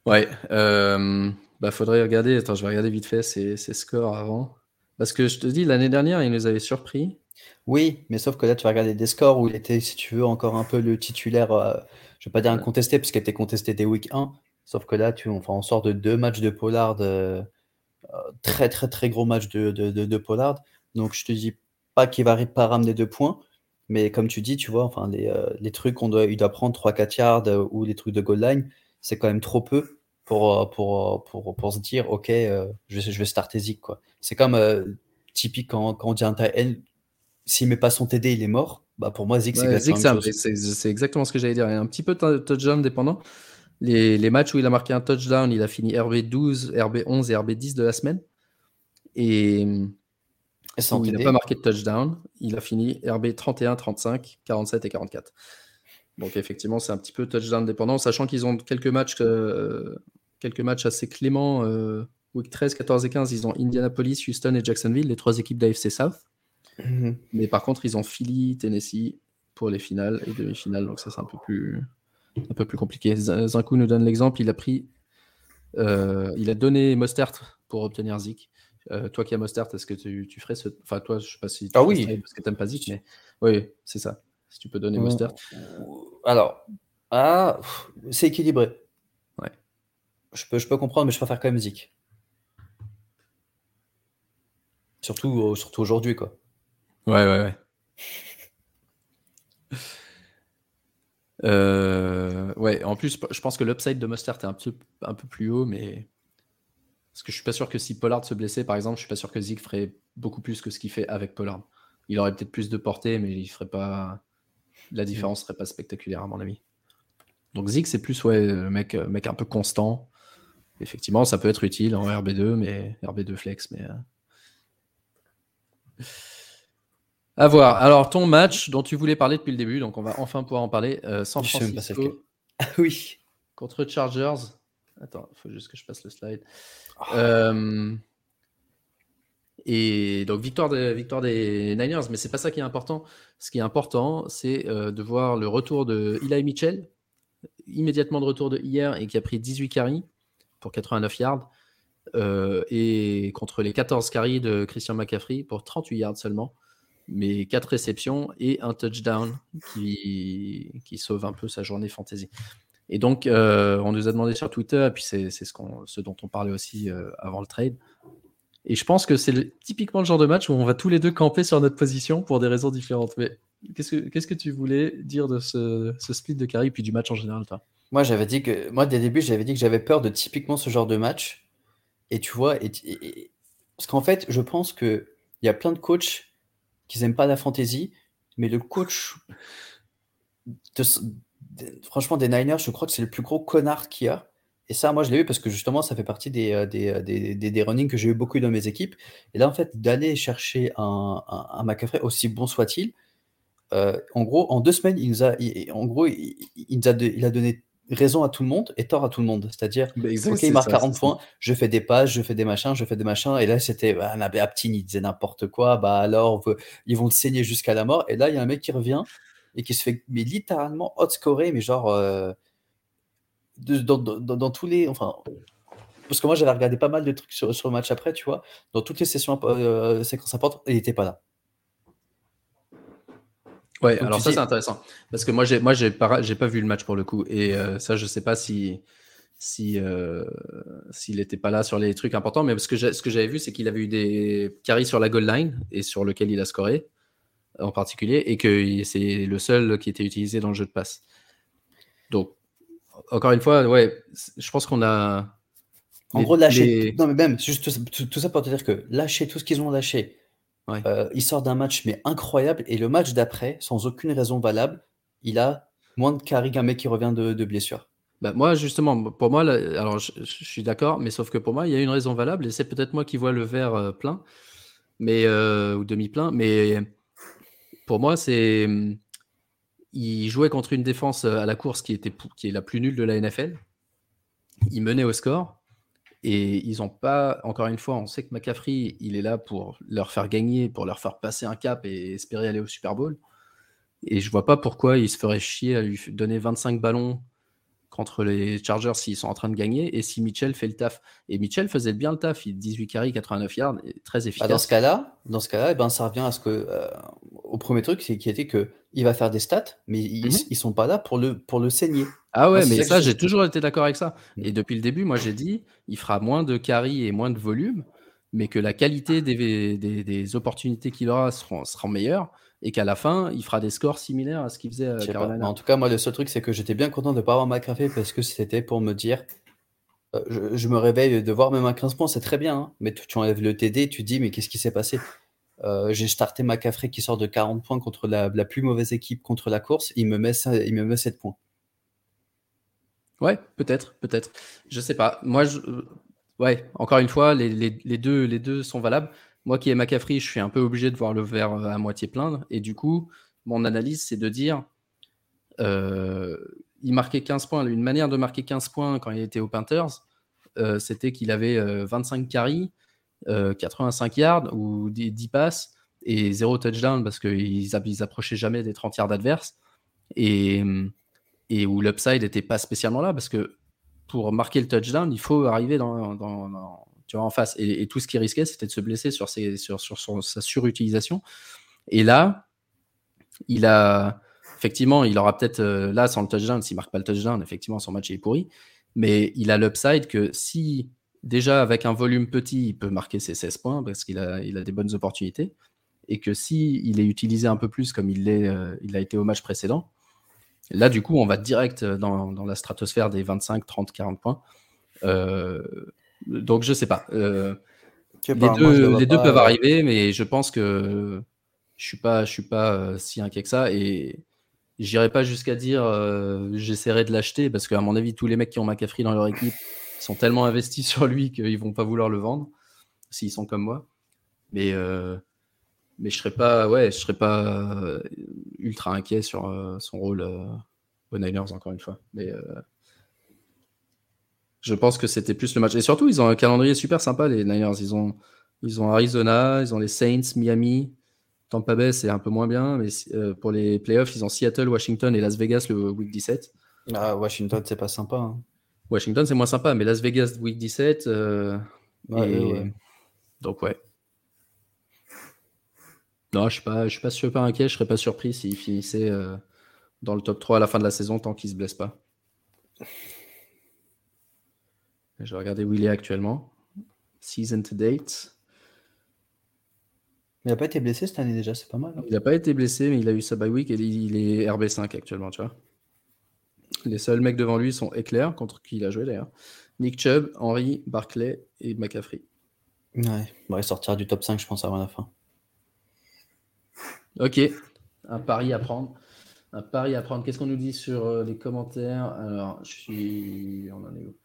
Ouais, euh, bah faudrait regarder. Attends, je vais regarder vite fait ses, scores avant. Parce que je te dis, l'année dernière, il nous avait surpris.
Oui, mais sauf que là, tu vas regarder des scores où il était, si tu veux, encore un peu le titulaire, euh, je vais pas dire incontesté, parce qu'il était contesté dès week 1. Sauf que là, tu, enfin, on sort de deux matchs de Pollard, euh, très, très, très gros match de, de, de, Pollard. Donc, je te dis pas qu'il va pas ramener deux points. Mais comme tu dis, tu vois, enfin, les, les trucs qu'on doit, il doit prendre 3-4 yards ou les trucs de goal line, c'est quand même trop peu pour, euh, pour, euh, pour, pour se dire, OK, euh, je, vais, je vais starter Zik. Quoi. C'est comme typique quand, quand on dit un TN, s'il met pas son TD, il est mort. Bah pour moi, Zik,
c'est C'est exactement ce que j'allais dire. Il y a un petit peu de touchdown dépendant. Les, les, matchs où il a marqué un touchdown, il a fini RB12, RB11 et RB10 de la semaine. Et, et où il n'a pas marqué de touchdown, il a fini RB 31, 35, 47 et 44. Donc effectivement, c'est un petit peu touchdown dépendant, sachant qu'ils ont quelques matchs, euh, quelques matchs assez cléments. Euh, week 13, 14 et 15, ils ont Indianapolis, Houston et Jacksonville, les trois équipes d'AFC South. Mhm. Mais par contre, ils ont Philly, Tennessee pour les finales et demi-finales. Donc ça, c'est un peu plus, un peu plus compliqué. Zinkou nous donne l'exemple. Il a pris, euh, il a donné Mostert pour obtenir Zik. toi qui as Mostert, est-ce que tu, tu, ferais ce. Enfin, toi, je sais pas si tu
ah oui.
parce que tu n'aimes pas Zik, mais oui, c'est ça. Si tu peux donner Mostert.
Alors, ah, c'est équilibré.
Ouais.
Je peux, je peux comprendre, mais je préfère quand même Zik. Surtout, euh, surtout aujourd'hui, quoi.
Ouais, ouais, ouais. Euh, ouais, en plus, je pense que l'upside de Mustard est un peu, un peu plus haut, mais. Parce que je suis pas sûr que si Pollard se blessait, par exemple, je suis pas sûr que Zeke ferait beaucoup plus que ce qu'il fait avec Pollard. Il aurait peut-être plus de portée, mais il ferait pas la différence serait pas spectaculaire à mon avis. Donc Zig, c'est plus ouais, euh, mec, euh, mec un peu constant. Effectivement, ça peut être utile en RB2, mais RB2 flex, mais. Euh. À voir. Alors, ton match dont tu voulais parler depuis le début, donc on va enfin pouvoir en parler. San Francisco.
Ah oui.
Contre Chargers. Attends, il faut juste que je passe le slide. Oh. Et donc victoire, des Niners, mais c'est pas ça qui est important. Ce qui est important, c'est euh, de voir le retour de Eli Mitchell, immédiatement de retour de hier et qui a pris 18 carries pour 89 yards, euh, et contre les 14 carries de Christian McCaffrey pour 38 yards seulement, mais 4 réceptions et un touchdown qui, sauve un peu sa journée fantasy. Et donc, euh, on nous a demandé sur Twitter, et puis c'est ce, ce dont on parlait aussi avant le trade, et je pense que c'est typiquement le genre de match où on va tous les deux camper sur notre position pour des raisons différentes. Mais qu'est-ce que, tu voulais dire de ce, split de carry puis du match en général, toi?
Moi, j'avais dit que, moi, dès le début, j'avais dit que j'avais peur de typiquement ce genre de match. Et tu vois, parce qu'en fait, je pense qu'il y a plein de coachs qui n'aiment pas la fantasy, mais le coach franchement, des Niners, je crois que c'est le plus gros connard qu'il y a. Et ça, moi, je l'ai eu parce que justement, ça fait partie des, euh, des, euh, des, des, running que j'ai eu beaucoup dans mes équipes. Et là, en fait, d'aller chercher un, un, aussi bon soit-il, euh, en gros, en deux semaines, il nous a, en gros, il, il, a il, a donné raison à tout le monde et tort à tout le monde. C'est-à-dire, ok, il marque 40 points, je fais des passes, je fais des machins, je fais des machins. Et là, c'était, bah, Aptin, il disait n'importe quoi. Bah alors, ils vont le saigner jusqu'à la mort. Et là, il y a un mec qui revient et qui se fait mais littéralement outscorer, mais genre euh, dans, dans, tous les. Enfin, parce que moi j'avais regardé pas mal de trucs sur, sur, le match après, tu vois, dans toutes les sessions euh, séquences importantes, il n'était pas là.
Ouais, alors ça c'est intéressant parce que moi j'ai moi j'ai pas j'ai pas vu le match pour le coup et euh, ça je sais pas si si euh, s'il n'était pas là sur les trucs importants mais parce que ce que j'avais vu c'est qu'il avait eu des carries sur la goal line et sur lequel il a scoré en particulier, et que c'est le seul qui était utilisé dans le jeu de passe. Donc, encore une fois, ouais, je pense qu'on a.
En gros, lâcher. Non, mais même, juste tout, ça pour te dire que lâcher tout ce qu'ils ont lâché, euh, il sort d'un match mais incroyable, et le match d'après, sans aucune raison valable, il a moins de carry qu'un mec qui revient de, blessure.
Bah moi, justement, pour moi, alors je, suis d'accord, mais sauf que pour moi, il y a une raison valable, et c'est peut-être moi qui vois le verre euh, plein, mais, euh, ou demi-plein, mais pour moi, c'est. Il jouait contre une défense à la course qui, était, est la plus nulle de la NFL. Il menait au score. Et ils n'ont pas, encore une fois, on sait que McCaffrey, il est là pour leur faire gagner, pour leur faire passer un cap et espérer aller au Super Bowl. Et je vois pas pourquoi il se ferait chier à lui donner 25 ballons contre les Chargers s'ils sont en train de gagner et si Mitchell fait le taf. Et Mitchell faisait bien le taf, il 18 carries, 89 yards, très bah, efficace.
dans ce cas-là, dans ce cas-là, eh ben ça revient à ce que euh, au premier truc, c'est qui était que il va faire des stats, mais ils, mhm. ils, sont pas là pour le pour le saigner.
Ah ouais, mais ça, j'ai toujours été d'accord avec ça. Mm. Et depuis le début, moi j'ai dit, il fera moins de carries et moins de volume, mais que la qualité des, des, des opportunités qu'il aura seront, seront meilleures et qu'à la fin, il fera des scores similaires à ce qu'il faisait à
Carolina. En tout cas, moi, le seul truc, c'est que j'étais bien content de ne pas avoir McAfee parce que c'était pour me dire euh, je, me réveille de voir même un 15 points, c'est très bien, hein, mais tu, enlèves le TD, tu dis mais qu'est-ce qui s'est passé? Euh, J'ai starté McAfee qui sort de 40 points contre la, plus mauvaise équipe contre la course, il me met, il me met 7 points.
Ouais, peut-être, peut-être. Je sais pas. Moi, je... ouais, encore une fois, les, les, deux, les deux sont valables. Moi qui ai McCaffrey, je suis un peu obligé de voir le verre euh, à moitié plein. Et du coup, mon analyse, c'est de dire euh, il marquait 15 points. Une manière de marquer 15 points quand il était aux Panthers, euh, c'était qu'il avait 25 carries, 85 yards ou 10, passes et 0 touchdown parce qu'ils ils approchaient jamais des 30 yards adverses. Et, où l'upside n'était pas spécialement là parce que pour marquer le touchdown, il faut arriver dans en face. Et, tout ce qui risquait, c'était de se blesser sur, sa surutilisation. Et là, il a. Effectivement, il aura peut-être. Euh, là, sans le touchdown, s'il marque pas le touchdown, effectivement, son match est pourri. Mais il a l'upside que si, déjà, avec un volume petit, il peut marquer ses 16 points parce qu'il a, il a des bonnes opportunités. Et que si il est utilisé un peu plus comme il, l'est, euh, a été au match précédent, là, du coup, on va direct dans, dans la stratosphère des 25, 30, 40 points. Euh, donc je sais pas. Euh, les deux, les deux peuvent arriver, mais je pense que je suis pas, je suis pas euh, si inquiet que ça et j'irai pas jusqu'à dire euh, j'essaierai de l'acheter parce qu'à mon avis tous les mecs qui ont McCaffrey dans leur équipe sont tellement investis sur lui qu'ils vont pas vouloir le vendre s'ils sont comme moi. Mais mais je serais pas, ouais, je serais pas ultra inquiet sur son rôle aux Niners encore une fois. Mais je pense que c'était plus le match. Et surtout, ils ont un calendrier super sympa, les Niners. Ils ont, ils ont Arizona, ils ont les Saints, Miami. Tampa Bay, c'est un peu moins bien. Mais euh, pour les playoffs, ils ont Seattle, Washington et Las Vegas le week 17.
Ah, Washington, c'est pas sympa. Hein.
Washington, c'est moins sympa, mais Las Vegas, week 17. Euh, donc, ouais. Non, je ne suis, pas, super inquiet. Je serais pas surpris s'ils finissaient euh, dans le top 3 à la fin de la saison tant qu'ils se blessent pas. Je vais regarder où il est actuellement. Season to date.
Il n'a pas été blessé cette année déjà, c'est pas mal. Hein.
il n'a pas été blessé, mais il a eu sa bye week et il est RB5 actuellement, tu vois. Les seuls mecs devant lui sont Eclair, contre qui il a joué d'ailleurs, Nick Chubb, Henry, Barclay et McCaffrey.
Ouais, il va sortir du top 5, je pense, avant la fin.
Ok, un pari à prendre. Un pari à prendre. Qu'est-ce qu'on nous dit sur euh, les commentaires? Alors, je suis. On en est où?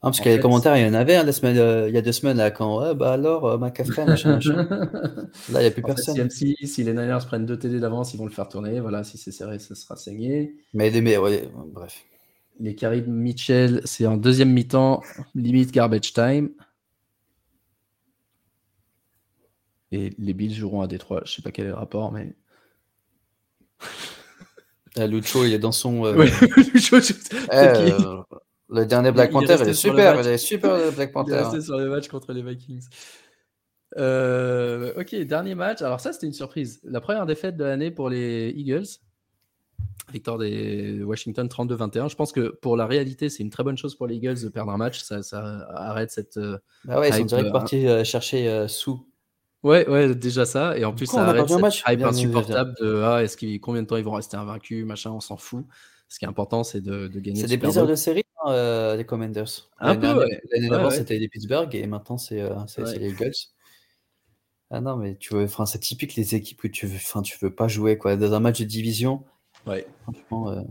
Non, parce qu'il y a les commentaires, il y en avait hein, la semaine, euh, il y a deux semaines, là, quand, ouais, bah alors, euh, McCaffrey, machin, machin. Là, il n'y a plus personne.
si, si, les Niners prennent deux TD d'avance, ils vont le faire tourner. Voilà, si c'est serré, ça sera saigné.
Mais, mais ouais, bref.
Les Caribes Mitchell, c'est en deuxième mi-temps, limite garbage time. Et les Bills joueront à Détroit. Je sais pas quel est le rapport, mais.
Ah, Lucho, il est dans son. Euh...
Ouais, Lucho,
eh, le dernier Black Panther, il, est super, il est super le Black Panther. Il est
resté sur le match contre les Vikings. Euh, ok, dernier match. Alors ça, c'était une surprise. La première défaite de l'année pour les Eagles. Victoire des Washington 32-21. Je pense que pour la réalité, c'est une très bonne chose pour les Eagles de perdre un match. Ça, ça arrête cette.
Ah ouais, ils sont direct euh, partis euh, chercher sous.
Ouais, ouais, déjà ça. Et en plus, ça arrête cette match? hype insupportable de ah, est-ce combien de temps ils vont rester invaincus, machin, on s'en fout. Ce qui est important, c'est de, de gagner.
C'est des plaisirs de série, hein, euh, les Commanders.
Un peu, ouais.
L'année d'avant, c'était les Pittsburgh et maintenant, c'est euh, les Eagles. Ah non, mais tu vois, c'est typique les équipes que tu veux, enfin, tu veux pas jouer quoi. Dans un match de division,
ouais.
franchement.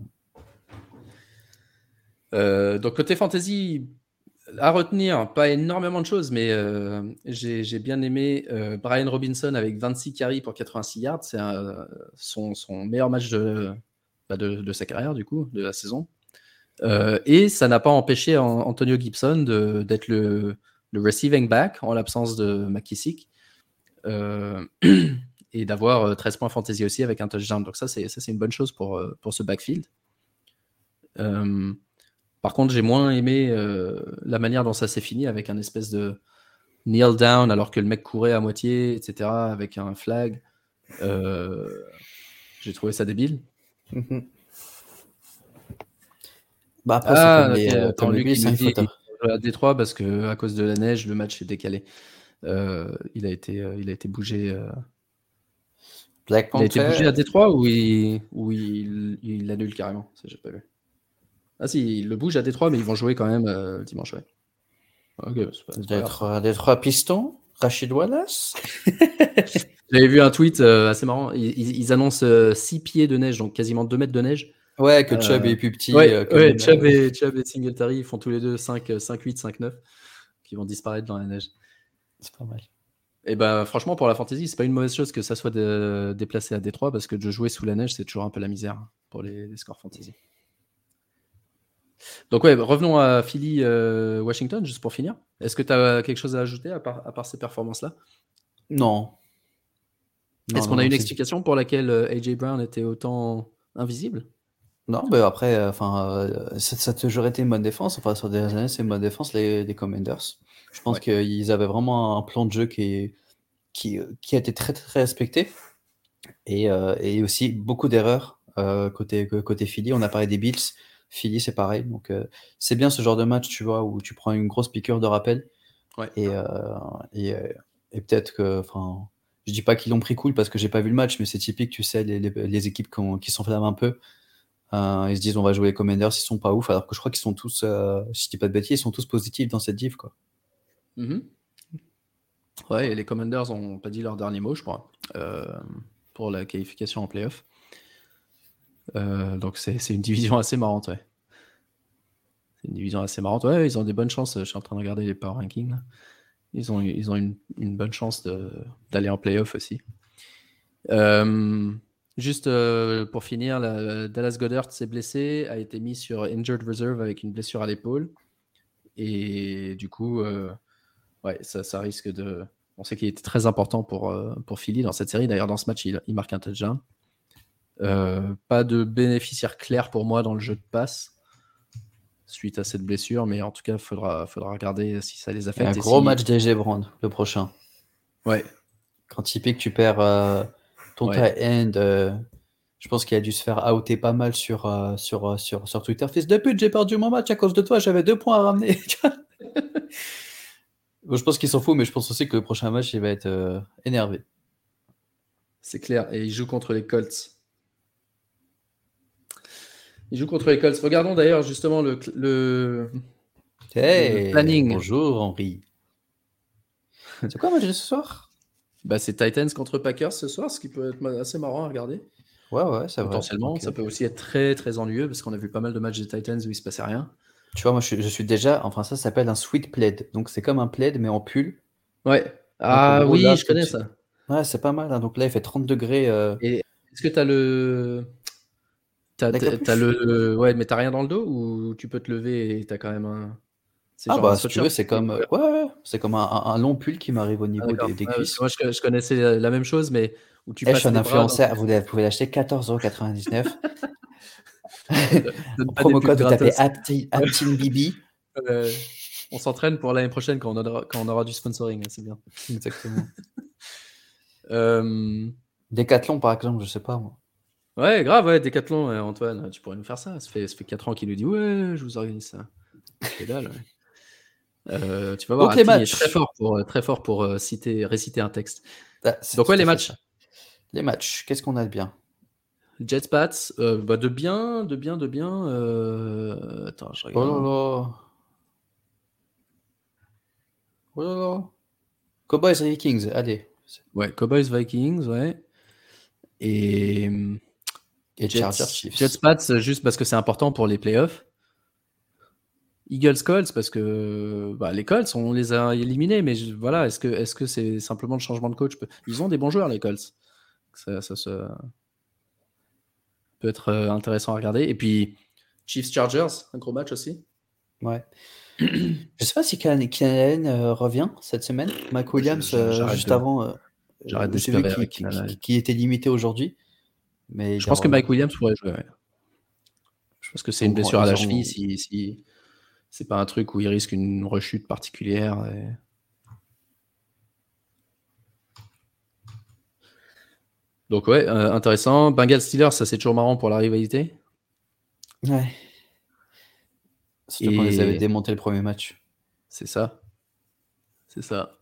Euh... donc, côté fantasy, à retenir, pas énormément de choses, mais euh, j'ai bien aimé euh, Brian Robinson avec 26 carries pour 86 yards. C'est son, son, meilleur match bah, de, sa carrière, du coup, de la saison. Euh, et ça n'a pas empêché Antonio Gibson d'être le, le, receiving back en l'absence de McKissick. et d'avoir 13 points fantasy aussi avec un touchdown. Donc ça, c'est une bonne chose pour, pour ce backfield. Par contre, j'ai moins aimé euh, la manière dont ça s'est fini avec un espèce de kneel down alors que le mec courait à moitié, etc., avec un flag. Euh, j'ai trouvé ça débile.
Mhm. Bah après, ah, c'est comme, les,
comme à Détroit parce que à cause de la neige, le match est décalé. Euh, il a été, il a été bougé.
Black
il a été bougé à Détroit ou il, ou il, il annule carrément. Ça, j'ai pas vu. Ah si, il le bouge à Détroit, mais ils vont jouer quand même euh, dimanche, ouais.
Okay, Détroit, Détroit Piston Rachid Wallace
J'avais vu un tweet euh, assez marrant. Ils, ils annoncent 6 euh, pieds de neige, donc quasiment 2 mètres de neige.
Ouais, que Chubb est plus petit.
Ouais, ouais Chubb, et, Chubb et Singletary ils font tous les deux 5, 5 8, 5, 9 qui vont disparaître dans la neige.
C'est pas mal.
Et bah franchement pour la fantasy, c'est pas une mauvaise chose que ça soit de, déplacé à Détroit parce que de jouer sous la neige, c'est toujours un peu la misère pour les, les scores fantasy. Donc ouais, revenons à Philly euh, Washington juste pour finir. Est-ce que tu as quelque chose à ajouter à part, à part ces performances-là?
Non.
Est-ce qu'on a une explication pour laquelle euh, AJ Brown était autant invisible?
Non, mais après, euh, enfin, ça, a toujours été une bonne défense. Enfin, sur des années, c'est une bonne défense les, Commanders. Je pense qu'ils avaient vraiment un plan de jeu qui, qui, qui a été très très respecté et, et aussi beaucoup d'erreurs côté côté Philly. On a parlé des Bills. Philly, c'est pareil. Donc, euh, c'est bien ce genre de match, tu vois, où tu prends une grosse piqûre de rappel. Et, euh, et, euh, et peut-être que, enfin, je dis pas qu'ils l'ont pris cool parce que j'ai pas vu le match, mais c'est typique, tu sais, les, équipes qui, s'enflamment un peu. ils se disent, on va jouer les Commanders, ils sont pas ouf, alors que je crois qu'ils sont tous, si je dis pas de bêtises, ils sont tous positifs dans cette div, quoi.
Mm-hmm. Ouais, et les Commanders ont pas dit leur dernier mot, je crois, pour la qualification en playoff. Euh, donc c'est une division assez marrante, ouais. C'est une division assez marrante. Ouais, ils ont des bonnes chances. Je suis en train de regarder les power rankings. Ils ont, ils ont une, une bonne chance d'aller en playoff aussi. Euh, juste euh, pour finir, la, Dallas Goddard s'est blessé, a été mis sur injured reserve avec une blessure à l'épaule. Et du coup, ouais, ça, ça, risque de. On sait qu'il était très important pour, pour Philly dans cette série. D'ailleurs, dans ce match, il, il marque un touchdown. Euh, pas de bénéficiaire clair pour moi dans le jeu de passe suite à cette blessure, mais en tout cas, il faudra, faudra regarder si ça les affecte.
Un gros match d'AG Brand, le prochain.
Ouais.
Quand typique, tu perds euh, ton ouais. end, euh, je pense qu'il a dû se faire outer pas mal sur, sur, sur, sur Twitter. Fils de pute, j'ai perdu mon match à cause de toi, j'avais deux points à ramener. je pense qu'il s'en fout, mais je pense aussi que le prochain match, il va être énervé.
C'est clair, et il joue contre les Colts. Il joue contre les Colts. Regardons d'ailleurs justement le, le, planning.
Bonjour Henri. C'est quoi match de ce soir?
Bah, C'est Titans contre Packers ce soir, ce qui peut être assez marrant à regarder.
Ouais, ouais, c'est vrai.
Potentiellement, ça peut aussi être très très ennuyeux parce qu'on a vu pas mal de matchs des Titans où il se passait rien.
Tu vois, moi, je, suis- je suis déjà. Enfin, ça s'appelle un sweet plaid. Donc, c'est comme un plaid, mais en pull.
Ouais. Ah oui,
là,
je connais ça.
Ouais, c'est pas mal. hein. Donc là, il fait 30 degrés. euh,
Et est-ce que tu as le. T'as, le. Ouais, mais t'as rien dans le dos ou tu peux te lever et t'as quand même un. C'est
Ah, bah, si tu veux, c'est comme. Ouais, ouais, c'est comme un, long pull qui m'arrive au
Ah,
niveau des, cuisses.
moi, je, je connaissais la, même chose, mais où tu
Eh, je suis un
dans-
influenceur. Vous pouvez l'acheter 14,99€.
donne pas
Promo code, vous tapez
gratos.
Apti- Aptin Bibi.
Euh, on s'entraîne pour l'année prochaine quand on aura, quand on aura du sponsoring, c'est bien.
Exactement.
Euh,
Décathlon, par exemple, je sais pas moi.
Ouais, grave, ouais, Décathlon, euh, Antoine, tu pourrais nous faire ça. Ça fait, ça fait 4 ans qu'il nous dit Ouais, je vous organise ça. Ouais. Euh, tu vas voir,
Donc, les
Ati est
matchs.
très fort pour, euh, très fort pour euh, citer, réciter un texte.
Ah,
Donc, ouais, les matchs.
ça. Les matchs, qu'est-ce qu'on a de bien?
Jets Pats, euh, bah, de bien, de bien, de bien. Attends, je
Oh
regarde.
là là. Oh là là. Cowboys et Vikings, allez.
Ouais, Cowboys Vikings, ouais. Et
Et
Jets,
Chargers Chiefs.
Jets Pats, juste parce que c'est important pour les playoffs. Eagles Colts, parce que bah, les Colts, on les a éliminés, mais je- voilà, est-ce que c'est simplement le changement de coach? Ils ont des bons joueurs, les Colts. Ça, peut être euh, intéressant à regarder. Et puis Chiefs Chargers, un gros match aussi.
Ouais. Je sais pas si Keenan euh, revient cette semaine. Mike Williams,
je-
euh, juste
de-
avant, euh,
j'arrête Keenan Allen.
qu'il était limité aujourd'hui. Mais
Je pense que. Mike Williams pourrait jouer. ouais. Je pense que c'est une blessure à la cheville si, si c'est pas un truc où il risque une rechute particulière. et- Donc ouais, euh, intéressant. Bengals Steelers, ça c'est toujours marrant pour la rivalité.
Ouais. Surtout qu'on les
Et-
avait démonté le premier match.
C'est ça. C'est ça.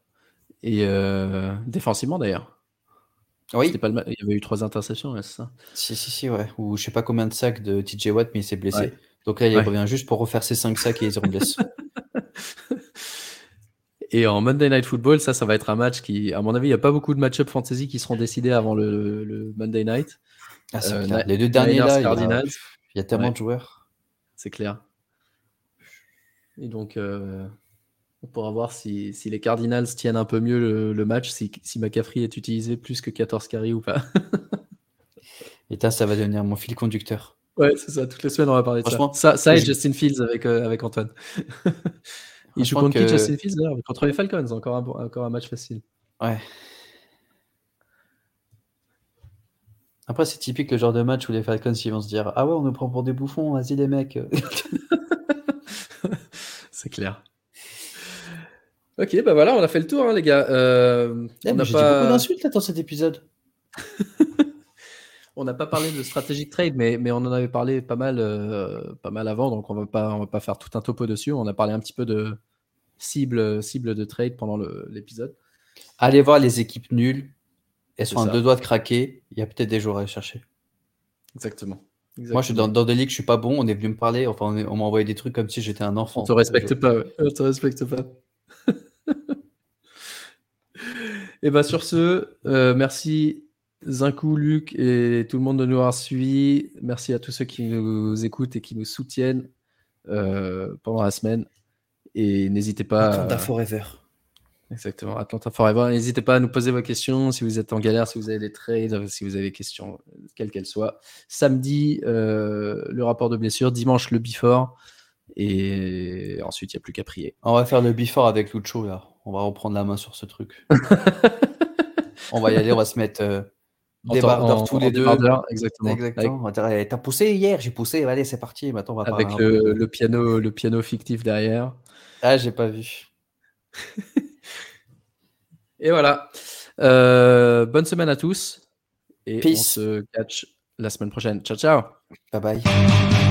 Et euh, défensivement d'ailleurs.
Oui,
pas le Il y avait eu trois interceptions, ouais, c'est ça.
si, si, si, ouais. Ou je sais pas combien de sacs de TJ Watt, mais il s'est blessé.
Ouais.
Donc là, il revient juste pour refaire ses 5 sacs et il se reblesse.
Et en Monday Night Football, ça, ça va être un match qui, à mon avis, il n'y a pas beaucoup de match-up fantasy qui seront décidés avant le, le Monday Night.
Ah,
Euh,
clair. Les deux derniers là, il y a-
Cardinals.
il y a tellement
Ouais.
de joueurs.
C'est clair. Et donc, euh, on pourra voir si, si les Cardinals tiennent un peu mieux le, le match, si, si McCaffrey est utilisé plus que 14 carries ou pas.
Et ça, ça va devenir mon fil conducteur.
Ouais, c'est ça. Toutes les semaines, on va parler de ça.
Franchement,
Ça, ça et
je-
Justin Fields avec, euh, avec Antoine. Il joue contre qui Justin Fields d'ailleurs Contre les Falcons, encore un, encore un match facile.
Ouais. Après, c'est typique le genre de match où les Falcons ils vont se dire Ah ouais, on nous prend pour des bouffons, vas-y les mecs.
C'est clair. Ok, bah voilà, on a fait le tour, hein, les gars. Euh,
Eh,
on
J'ai
pas...
dit beaucoup d'insultes là, dans cet épisode.
On n'a pas parlé de strategic trade, mais, mais on en avait parlé pas mal, euh, pas mal avant, donc on va pas, on va pas faire tout un topo dessus. On a parlé un petit peu de cible, cible de trade pendant le- l'épisode.
Allez voir les équipes nulles. Elles
C'est
sont à deux doigts de craquer. Il y a peut-être des joueurs à aller chercher.
Exactement.
Moi, je suis dans, dans des ligues, je suis pas bon. On est venu me parler. Enfin, on, est- on m'a envoyé des trucs comme si j'étais un enfant.
On te respecte pas, ouais. On te respecte pas. Et bah sur ce, euh, merci Zinkou, Luc et tout le monde de nous avoir suivis. Merci à tous ceux qui nous écoutent et qui nous soutiennent euh, pendant la semaine. Et n'hésitez pas.
Atlanta
à-
Forever.
Exactement, Atlanta Forever. N'hésitez pas à nous poser vos questions si vous êtes en galère, si vous avez des trades, si vous avez des questions, quelles qu'elles soient. Samedi, euh, le rapport de blessure. Dimanche, le before. Et ensuite, il n'y a plus qu'à prier.
On va faire le before avec Lucho là. On va reprendre la main sur ce truc. on va y aller, on va se mettre euh, débardeurs tous les deux.
exactement.
Exactement. On va dire, Eh, T'as poussé hier, j'ai poussé. Allez, c'est parti. Maintenant, on va
Avec, avec le piano, le piano fictif derrière.
Ah, j'ai pas vu.
Et voilà. Euh, bonne semaine à tous. Et
Peace.
on se catch la semaine prochaine. Ciao, ciao.
Bye bye.